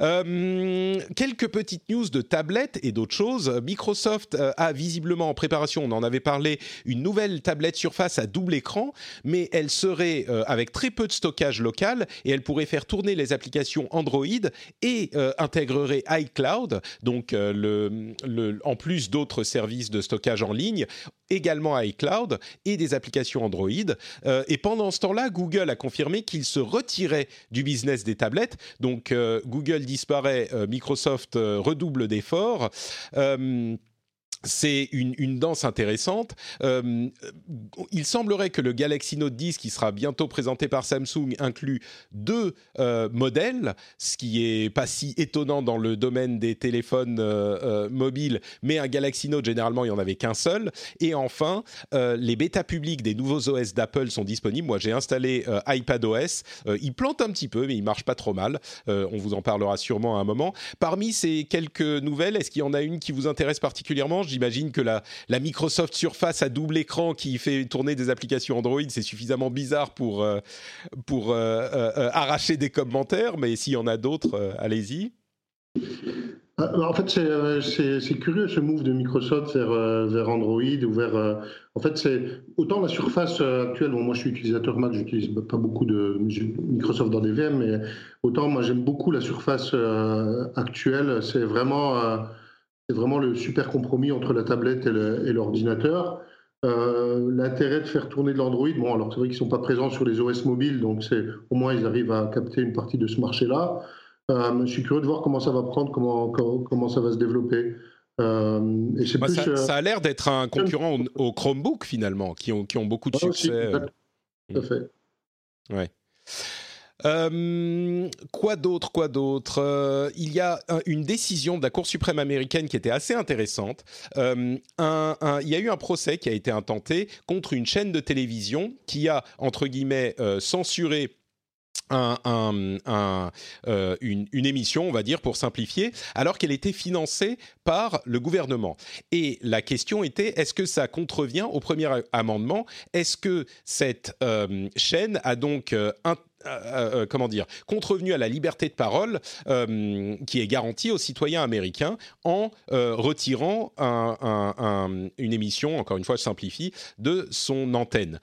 Euh, quelques petites news de tablettes et d'autres choses. Microsoft euh, a visiblement en préparation, on en avait parlé, une nouvelle tablette Surface à double écran, mais elle serait euh, avec très peu de stockage local et elle pourrait faire tourner les applications Android et intégrerait iCloud, donc en plus d'autres services de stockage en ligne également iCloud et des applications Android. Euh, et pendant ce temps-là, Google a confirmé qu'il se retirait du business des tablettes. Donc euh, Google disparaît, euh, Microsoft redouble d'efforts c'est une, danse intéressante. Euh, il semblerait que le Galaxy Note 10, qui sera bientôt présenté par Samsung, inclut deux euh, modèles, ce qui est pas si étonnant dans le domaine des téléphones euh, mobiles, mais un Galaxy Note, généralement, il n'y en avait qu'un seul. Et enfin, les bêtas publics des nouveaux OS d'Apple sont disponibles. Moi, j'ai installé iPadOS. il plante un petit peu, mais il marche pas trop mal. on vous en parlera sûrement à un moment. Parmi ces quelques nouvelles, est-ce qu'il y en a une qui vous intéresse particulièrement? J'imagine que la, Microsoft Surface à double écran qui fait tourner des applications Android, c'est suffisamment bizarre pour, euh, pour euh, euh, arracher des commentaires, mais s'il y en a d'autres, allez-y. En fait, c'est curieux ce move de Microsoft vers, Android ou vers. en fait, c'est autant la surface actuelle. Moi, je suis utilisateur Mac, j'utilise pas beaucoup de Microsoft dans des VM, mais autant moi, j'aime beaucoup la surface actuelle. C'est vraiment c'est vraiment le super compromis entre la tablette et l'ordinateur. Euh, l'intérêt de faire tourner de l'Android, bon, alors c'est vrai qu'ils ne sont pas présents sur les OS mobiles, donc au moins ils arrivent à capter une partie de ce marché-là. Euh, je suis curieux de voir comment ça va prendre, comment, comment, ça va se développer. Euh, et bah, plus, ça, a l'air d'être un concurrent au, Chromebook finalement, qui ont, qui ont beaucoup de ah, succès. tout à fait. Ouais. Euh, quoi d'autre Quoi d'autre? Euh, Il y a une décision de la Cour suprême américaine qui était assez intéressante. Euh, il y a eu un procès qui a été intenté contre une chaîne de télévision qui a, entre guillemets, censuré une, émission, on va dire, pour simplifier, alors qu'elle était financée par le gouvernement. Et la question était, est-ce que ça contrevient au premier amendement? Est-ce que cette chaîne a donc euh, euh, comment dire, contrevenu à la liberté de parole euh, qui est garantie aux citoyens américains en retirant une émission, encore une fois je simplifie, de son antenne,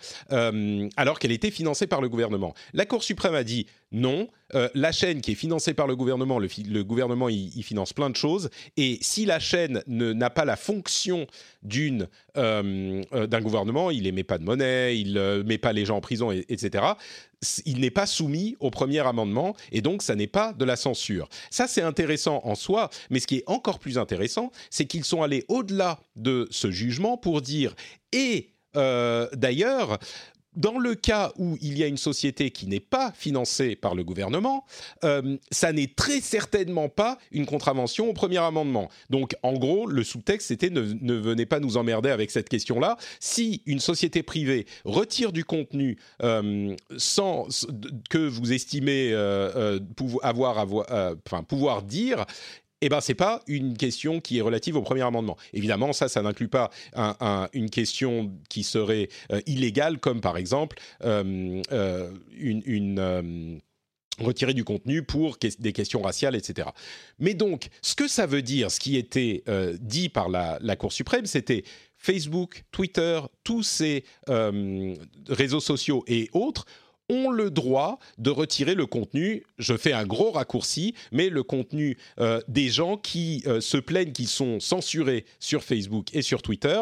alors qu'elle était financée par le gouvernement. La Cour suprême a dit non, euh, la chaîne qui est financée par le gouvernement, le, gouvernement il, finance plein de choses, et si la chaîne n'a pas la fonction euh, euh, d'un gouvernement, il émet pas de monnaie, il ne met pas les gens en prison, etc. Il n'est pas soumis au premier amendement, et donc ça n'est pas de la censure. Ça c'est intéressant en soi, mais ce qui est encore plus intéressant, c'est qu'ils sont allés au-delà de ce jugement pour dire et d'ailleurs, dans le cas où il y a une société qui n'est pas financée par le gouvernement, euh, ça n'est très certainement pas une contravention au premier amendement. Donc, en gros, le sous-texte, c'était ne, venez pas nous emmerder avec cette question-là. Si une société privée retire du contenu euh, sans que vous estimez euh, avoir, avoir pouvoir dire, eh ben c'est pas une question qui est relative au premier amendement. Évidemment, ça, ça n'inclut pas une question qui serait euh, illégale, comme par exemple euh, euh, retirer du contenu pour des questions raciales, etc. Mais donc, ce que ça veut dire, ce qui était dit par la Cour suprême, c'était Facebook, Twitter, tous ces réseaux sociaux et autres ont le droit de retirer le contenu, je fais un gros raccourci, mais le contenu euh, des gens qui euh, se plaignent qu'ils sont censurés sur Facebook et sur Twitter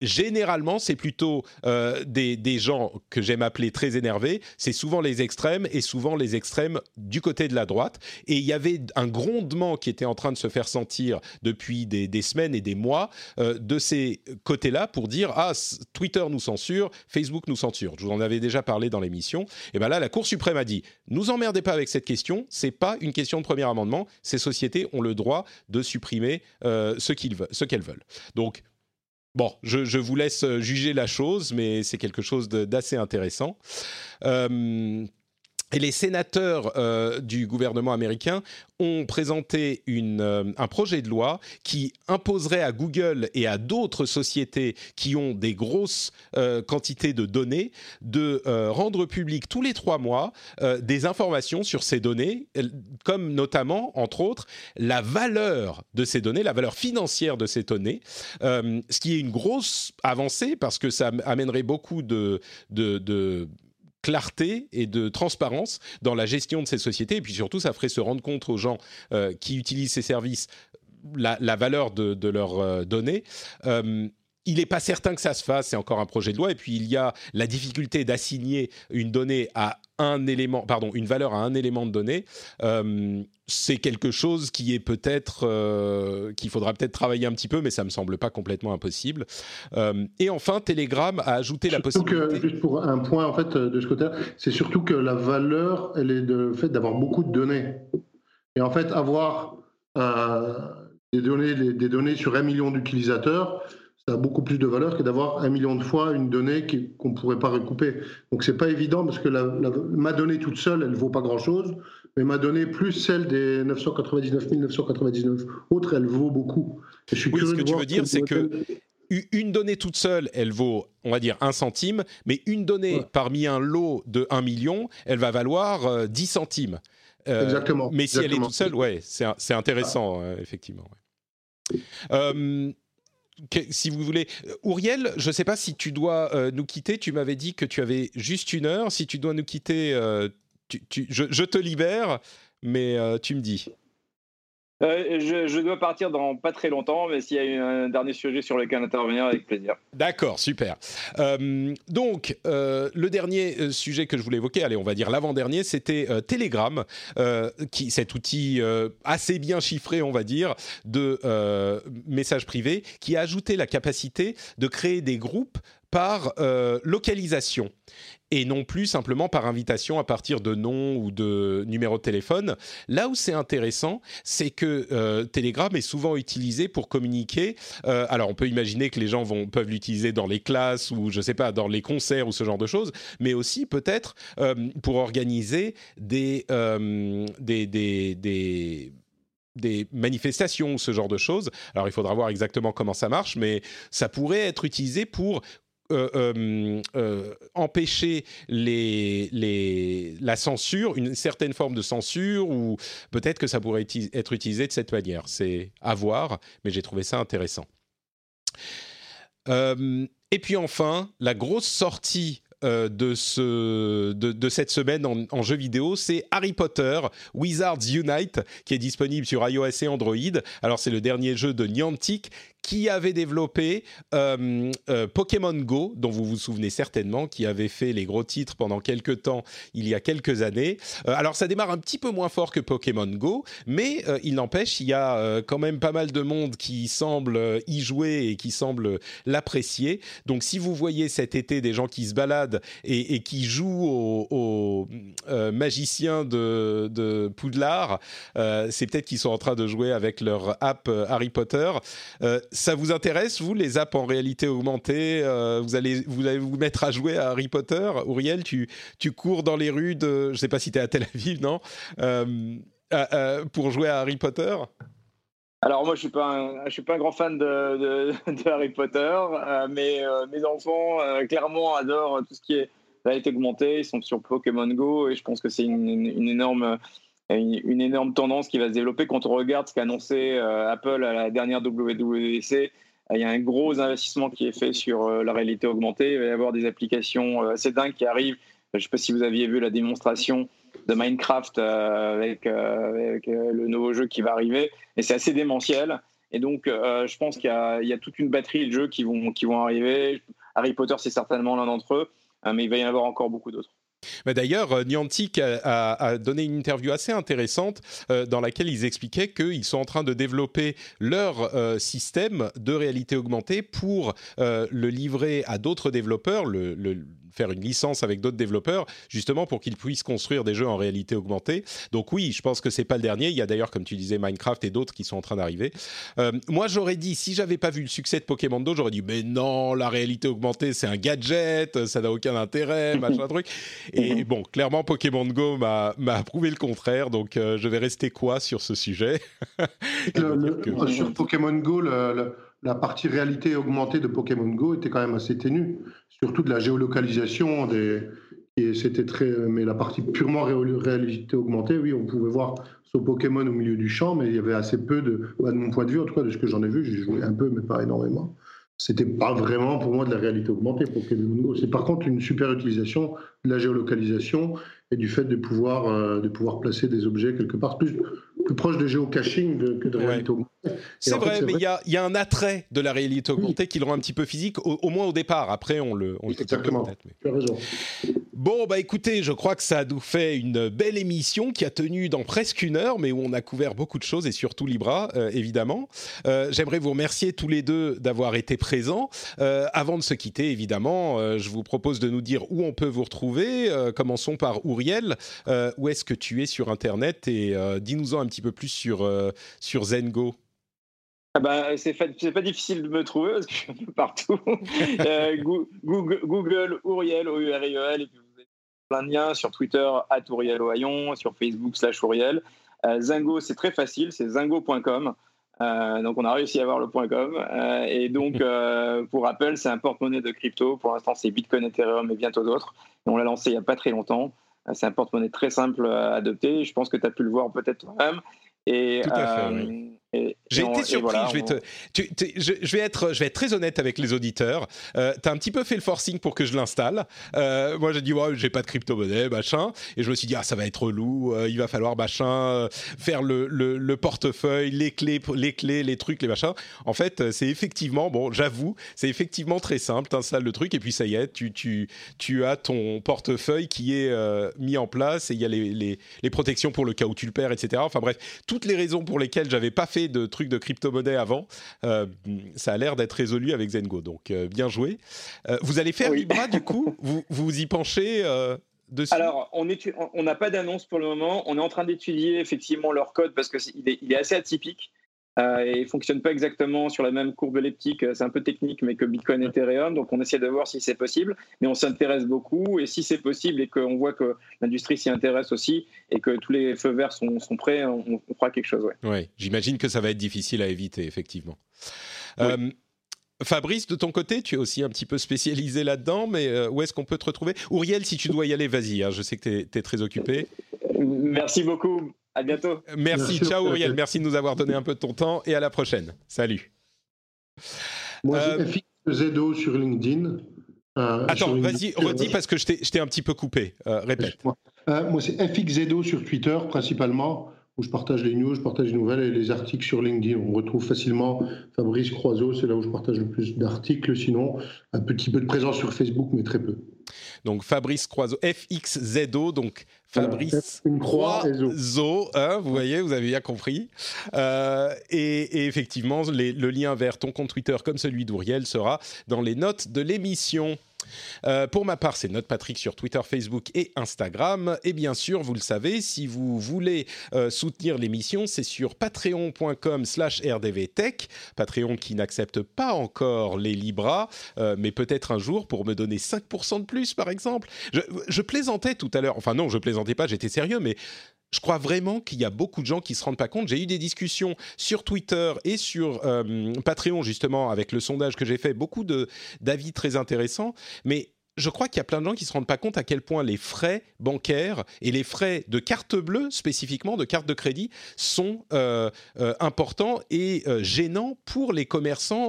généralement, c'est plutôt euh, des, gens que j'aime appeler très énervés. C'est souvent les extrêmes et souvent les extrêmes du côté de la droite. Et il y avait un grondement qui était en train de se faire sentir depuis des, semaines et des mois euh, de ces côtés-là pour dire ah Twitter nous censure, Facebook nous censure. Je vous en avais déjà parlé dans l'émission. Et ben là, la Cour suprême a dit nous emmerdez pas avec cette question. C'est pas une question de premier amendement. Ces sociétés ont le droit de supprimer euh, ce qu'elles veulent. Donc Bon, je, vous laisse juger la chose, mais c'est quelque chose d'assez intéressant. Euh, et les sénateurs euh, du gouvernement américain ont présenté une, euh, un projet de loi qui imposerait à Google et à d'autres sociétés qui ont des grosses euh, quantités de données de rendre public tous les trois mois des informations sur ces données, comme notamment, entre autres, la valeur de ces données, la valeur financière de ces données, ce qui est une grosse avancée parce que ça amènerait beaucoup de, de, de clarté et de transparence dans la gestion de ces sociétés. Et puis surtout, ça ferait se rendre compte aux gens euh, qui utilisent ces services la, valeur de, leurs euh, données. Euh, il n'est pas certain que ça se fasse, c'est encore un projet de loi. Et puis il y a la difficulté d'assigner une donnée à un élément, pardon, une valeur à un élément de donnée. Euh, c'est quelque chose qui est peut-être euh, qu'il faudra peut-être travailler un petit peu, mais ça me semble pas complètement impossible. Euh, et enfin, Telegram a ajouté la possibilité. Que, juste pour un point en fait de ce côté, c'est surtout que la valeur, elle est de fait d'avoir beaucoup de données. Et en fait, avoir des données, des données sur un million d'utilisateurs, ça a beaucoup plus de valeur que d'avoir un million de fois une donnée qu'on ne pourrait pas recouper. Donc c'est pas évident parce que ma donnée toute seule, elle ne vaut pas grand-chose, mais ma donnée plus celle des 999 999 autres, elle vaut beaucoup. je suis oui, ce que tu veux dire, c'est que une donnée toute seule, elle vaut, on va dire, un centime, mais une donnée parmi un lot de 1 million, elle va valoir 10 euh, centimes. Euh, exactement. Mais si elle est toute seule, ouais, c'est intéressant, euh, effectivement. Ouais si vous voulez. Ouriel, je ne sais pas si tu dois euh, nous quitter. Tu m'avais dit que tu avais juste une heure. Si tu dois nous quitter, euh, je, te libère, mais euh, tu me dis. Euh, je, dois partir dans pas très longtemps, mais s'il y a un dernier sujet sur lequel intervenir, avec plaisir. D'accord, super. Euh, donc, euh, le dernier sujet que je voulais évoquer, allez, on va dire l'avant-dernier, c'était Telegram, qui, cet outil assez bien chiffré, on va dire, de messages privés, qui a ajouté la capacité de créer des groupes par localisation et non plus simplement par invitation à partir de nom ou de numéro de téléphone. Là où c'est intéressant, c'est que euh, Telegram est souvent utilisé pour communiquer. Euh, alors, on peut imaginer que les gens vont, peuvent l'utiliser dans les classes ou, je sais pas, dans les concerts ou ce genre de choses, mais aussi peut-être euh, pour organiser des, des, des, des des manifestations ou ce genre de choses. Alors il faudra voir exactement comment ça marche, mais ça pourrait être utilisé pour euh, euh, euh, empêcher la censure, une certaine forme de censure, ou peut-être que ça pourrait être utilisé de cette manière. C'est à voir, mais j'ai trouvé ça intéressant. et puis enfin, la grosse sortie de, cette semaine en, en jeu vidéo, c'est Harry Potter Wizards Unite, qui est disponible sur iOS et Android. Alors c'est le dernier jeu de Niantic qui avait développé euh, euh, Pokémon Go, dont vous vous souvenez certainement, qui avait fait les gros titres pendant quelques temps, il y a quelques années. Euh, alors ça démarre un petit peu moins fort que Pokémon Go, mais il n'empêche, il y a quand même pas mal de monde qui semble y jouer et qui semble l'apprécier. Donc si vous voyez cet été des gens qui se baladent et, qui jouent aux, magiciens de, de Poudlard, c'est peut-être qu'ils sont en train de jouer avec leur app Harry Potter ça vous intéresse, vous, les apps en réalité augmentée euh, vous, allez, vous mettre à jouer à Harry Potter? Auriel, tu, tu cours dans les rues de... Je ne sais pas si tu es à Tel Aviv, non? Euh, euh, Pour jouer à Harry Potter? Alors moi je suis je suis pas un grand fan de, de, Harry Potter, mais mes enfants clairement adorent tout ce qui est réalité augmentée. Ils sont sur Pokémon Go et je pense que c'est une, énorme une, énorme tendance qui va se développer. Quand on regarde ce qu'a annoncé euh, Apple à la dernière WWDC, euh, il y a un gros investissement qui est fait sur euh, la réalité augmentée. Il va y avoir des applications assez dingues qui arrivent. Je ne sais pas si vous aviez vu la démonstration de Minecraft avec, le nouveau jeu qui va arriver. Et c'est assez démentiel. Et donc, je pense qu'il y, a toute une batterie de jeux qui vont, qui vont arriver. Harry Potter, c'est certainement l'un d'entre eux, mais il va y en avoir encore beaucoup d'autres. D'ailleurs, euh, Niantic a, donné une interview assez intéressante euh, dans laquelle ils expliquaient qu'ils sont en train de développer leur euh, système de réalité augmentée pour le livrer à d'autres développeurs, faire une licence avec d'autres développeurs, justement pour qu'ils puissent construire des jeux en réalité augmentée. Donc oui, je pense que c'est pas le dernier. Il y a d'ailleurs, comme tu disais, Minecraft et d'autres qui sont en train d'arriver. Euh, moi, j'aurais dit, si j'avais pas vu le succès de Pokémon Go, j'aurais dit, mais non, la réalité augmentée, c'est un gadget, ça n'a aucun intérêt, *laughs* machin truc. Et bon, clairement, Pokémon Go m'a prouvé le contraire, donc euh, je vais rester quoi sur ce sujet? *laughs* Sur Pokémon Go, la partie réalité augmentée de Pokémon Go était quand même assez ténue surtout de la géolocalisation. Des, et c'était très, mais la partie purement réalité augmentée, oui, on pouvait voir ce Pokémon au milieu du champ, mais il y avait assez peu de, bah, de mon point de vue, en tout cas de ce que j'en ai vu, j'ai joué un peu, mais pas énormément. C'était pas vraiment pour moi de la réalité augmentée Pokémon Go. C'est par contre une super utilisation de la géolocalisation et du fait de pouvoir, euh, de pouvoir placer des objets quelque part. Plus, plus proche de géocaching que de réalité augmentée. C'est vrai, mais il y, a, un attrait de la réalité augmentée qui le rend un petit peu physique, au, moins au départ. Après, on le, on Exactement. Tu as raison. Bon, bah écoutez, je crois que ça nous fait une belle émission qui a tenu dans presque une heure, mais où on a couvert beaucoup de choses et surtout Libra, euh, évidemment. Euh, j'aimerais vous remercier tous les deux d'avoir été présents. Euh, avant de se quitter, évidemment, je vous propose de nous dire où on peut vous retrouver. commençons par Ouriel. où est-ce que tu es sur Internet? Et dis-nous-en un petit peu plus sur, sur Zengo. Ah bah, c'est pas difficile de me trouver parce que je suis un peu partout. *laughs* Google, Google, Ouriel, O-U-R-I-E-L, et puis vous avez plein de liens sur Twitter, at Ouriel Ohaillon, sur Facebook, slash Ouriel. Euh, Zingo, c'est très facile, c'est zingo.com. Euh, donc on a réussi à avoir le .com euh, et donc pour rappel c'est un porte-monnaie de crypto pour l'instant c'est Bitcoin Ethereum et bientôt d'autres on l'a lancé il n'y a pas très longtemps c'est un porte-monnaie très simple à adopter je pense que tu as pu le voir peut-être toi-même et, Tout à fait, oui. J'ai été surpris. je, vais te, je, vais être, je vais être très honnête avec les auditeurs. Euh, tu as un petit peu fait le forcing pour que je l'installe. Euh, moi, j'ai dit, ouais, j'ai pas de crypto-monnaie, machin. Et je me suis dit, ah, ça va être relou. Euh, il va falloir, machin, euh, faire le, le, portefeuille, les clés, les clés, les trucs, les machins. En fait, c'est effectivement, bon, j'avoue, c'est effectivement très simple. Tu installes le truc et puis ça y est, tu, tu, tu as ton portefeuille qui est mis en place et il y a les, les, les protections pour le cas où tu le perds, etc. Enfin bref, toutes les raisons pour lesquelles j'avais pas fait de trucs de crypto-monnaie avant. Euh, ça a l'air d'être résolu avec Zengo, donc euh, bien joué. Euh, vous allez faire Libra du coup? Vous, vous y penchez Dessus? Alors, on n'a pas d'annonce pour le moment. On est en train d'étudier effectivement leur code parce qu'il est, il est assez atypique. Euh, et il fonctionne pas exactement sur la même courbe elliptique. C'est un peu technique, mais que Bitcoin et Ethereum. Donc, on essaie de voir si c'est possible, mais on s'intéresse beaucoup. Et si c'est possible et qu'on voit que l'industrie s'y intéresse aussi et que tous les feux verts sont, sont prêts, on, fera quelque chose. Oui, ouais, j'imagine que ça va être difficile à éviter, effectivement. Euh, Fabrice, de ton côté, tu es aussi un petit peu spécialisé là-dedans, mais euh, où est-ce qu'on peut te retrouver? Ouriel, si tu dois y aller, vas-y, hein, je sais que tu es, très occupé. Merci beaucoup. À bientôt. Merci, ciao Auriel, merci de nous avoir donné un peu de ton temps et à la prochaine. Salut. Moi, j'ai euh... Zedo sur LinkedIn. Euh, Attends, vas-y, redis parce que je t'ai un petit peu coupé. Euh, répète. Euh, moi, c'est FXZedo sur Twitter principalement, où je partage les news, je partage les nouvelles et les articles sur LinkedIn. On retrouve facilement Fabrice Croiseau, c'est là où je partage le plus d'articles. Sinon, un petit peu de présence sur Facebook, mais très peu. Donc Fabrice Croiseau, FXZO, donc Fabrice Croiseau, hein, vous voyez, vous avez bien compris. Euh, et, effectivement, le lien vers ton compte Twitter comme celui d'Ouriel sera dans les notes de l'émission. Euh, pour ma part, c'est Note Patrick sur Twitter, Facebook et Instagram. Et bien sûr, vous le savez, si vous voulez euh, soutenir l'émission, c'est sur patreon.com slash rdvtech. Patreon qui n'accepte pas encore les Libras, euh, mais peut-être un jour pour me donner 5% de plus, par exemple. Je, je plaisantais tout à l'heure. Enfin non, je plaisantais pas, j'étais sérieux, mais je crois vraiment qu'il y a beaucoup de gens qui se rendent pas compte. J'ai eu des discussions sur Twitter et sur euh, Patreon justement avec le sondage que j'ai fait, beaucoup d'avis très intéressants, mais je crois qu'il y a plein de gens qui se rendent pas compte à quel point les frais bancaires et les frais de carte bleue spécifiquement de carte de crédit sont euh, euh, importants et euh, gênants pour les commerçants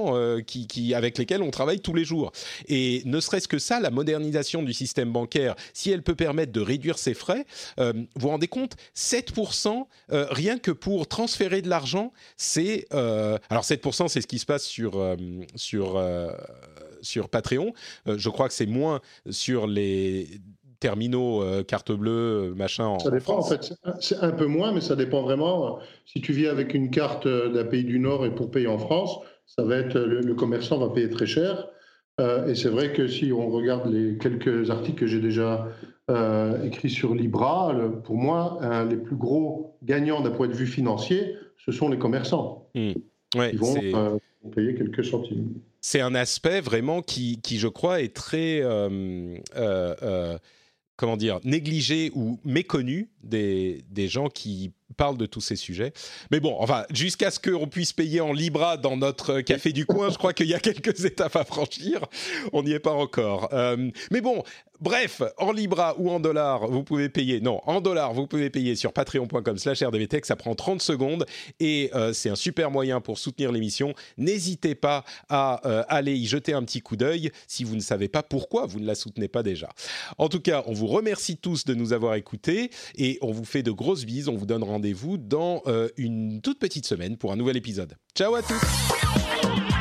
qui, avec lesquels on travaille tous les jours. Et ne serait-ce que ça, la modernisation du système bancaire, si elle peut permettre de réduire ces frais, vous vous rendez compte, 7% rien que pour transférer de l'argent, c'est alors 7% c'est ce qui se passe sur sur sur Patreon. Euh, je crois que c'est moins sur les terminaux euh, carte bleue, euh, machin. ça dépend, en, fait. C'est un peu moins, mais ça dépend vraiment. Si tu vis avec une carte d'un pays du Nord et pour payer en France, ça va être le, commerçant va payer très cher. et c'est vrai que si on regarde les quelques articles que j'ai déjà écrits sur Libra, pour moi, les plus gros gagnants d'un point de vue financier, ce sont les commerçants. Mmh. Ils vont payer quelques centimes c'est un aspect vraiment qui, qui, je crois, est très, euh, euh, euh, comment dire, négligé ou méconnu des, des, gens qui parlent de tous ces sujets. Mais bon, enfin, jusqu'à ce qu'on puisse payer en Libra dans notre café du coin, je crois qu'il y a *laughs* quelques étapes à franchir. On n'y est pas encore. mais bon, Bref, en Libra ou en dollars, vous pouvez payer. Non, en dollars, vous pouvez payer sur patreon.com/slash rdvtech. Ça prend 30 secondes et euh, c'est un super moyen pour soutenir l'émission. N'hésitez pas à euh, aller y jeter un petit coup d'œil si vous ne savez pas pourquoi vous ne la soutenez pas déjà. En tout cas, on vous remercie tous de nous avoir écoutés et on vous fait de grosses bises. On vous donne rendez-vous dans euh, une toute petite semaine pour un nouvel épisode. Ciao à tous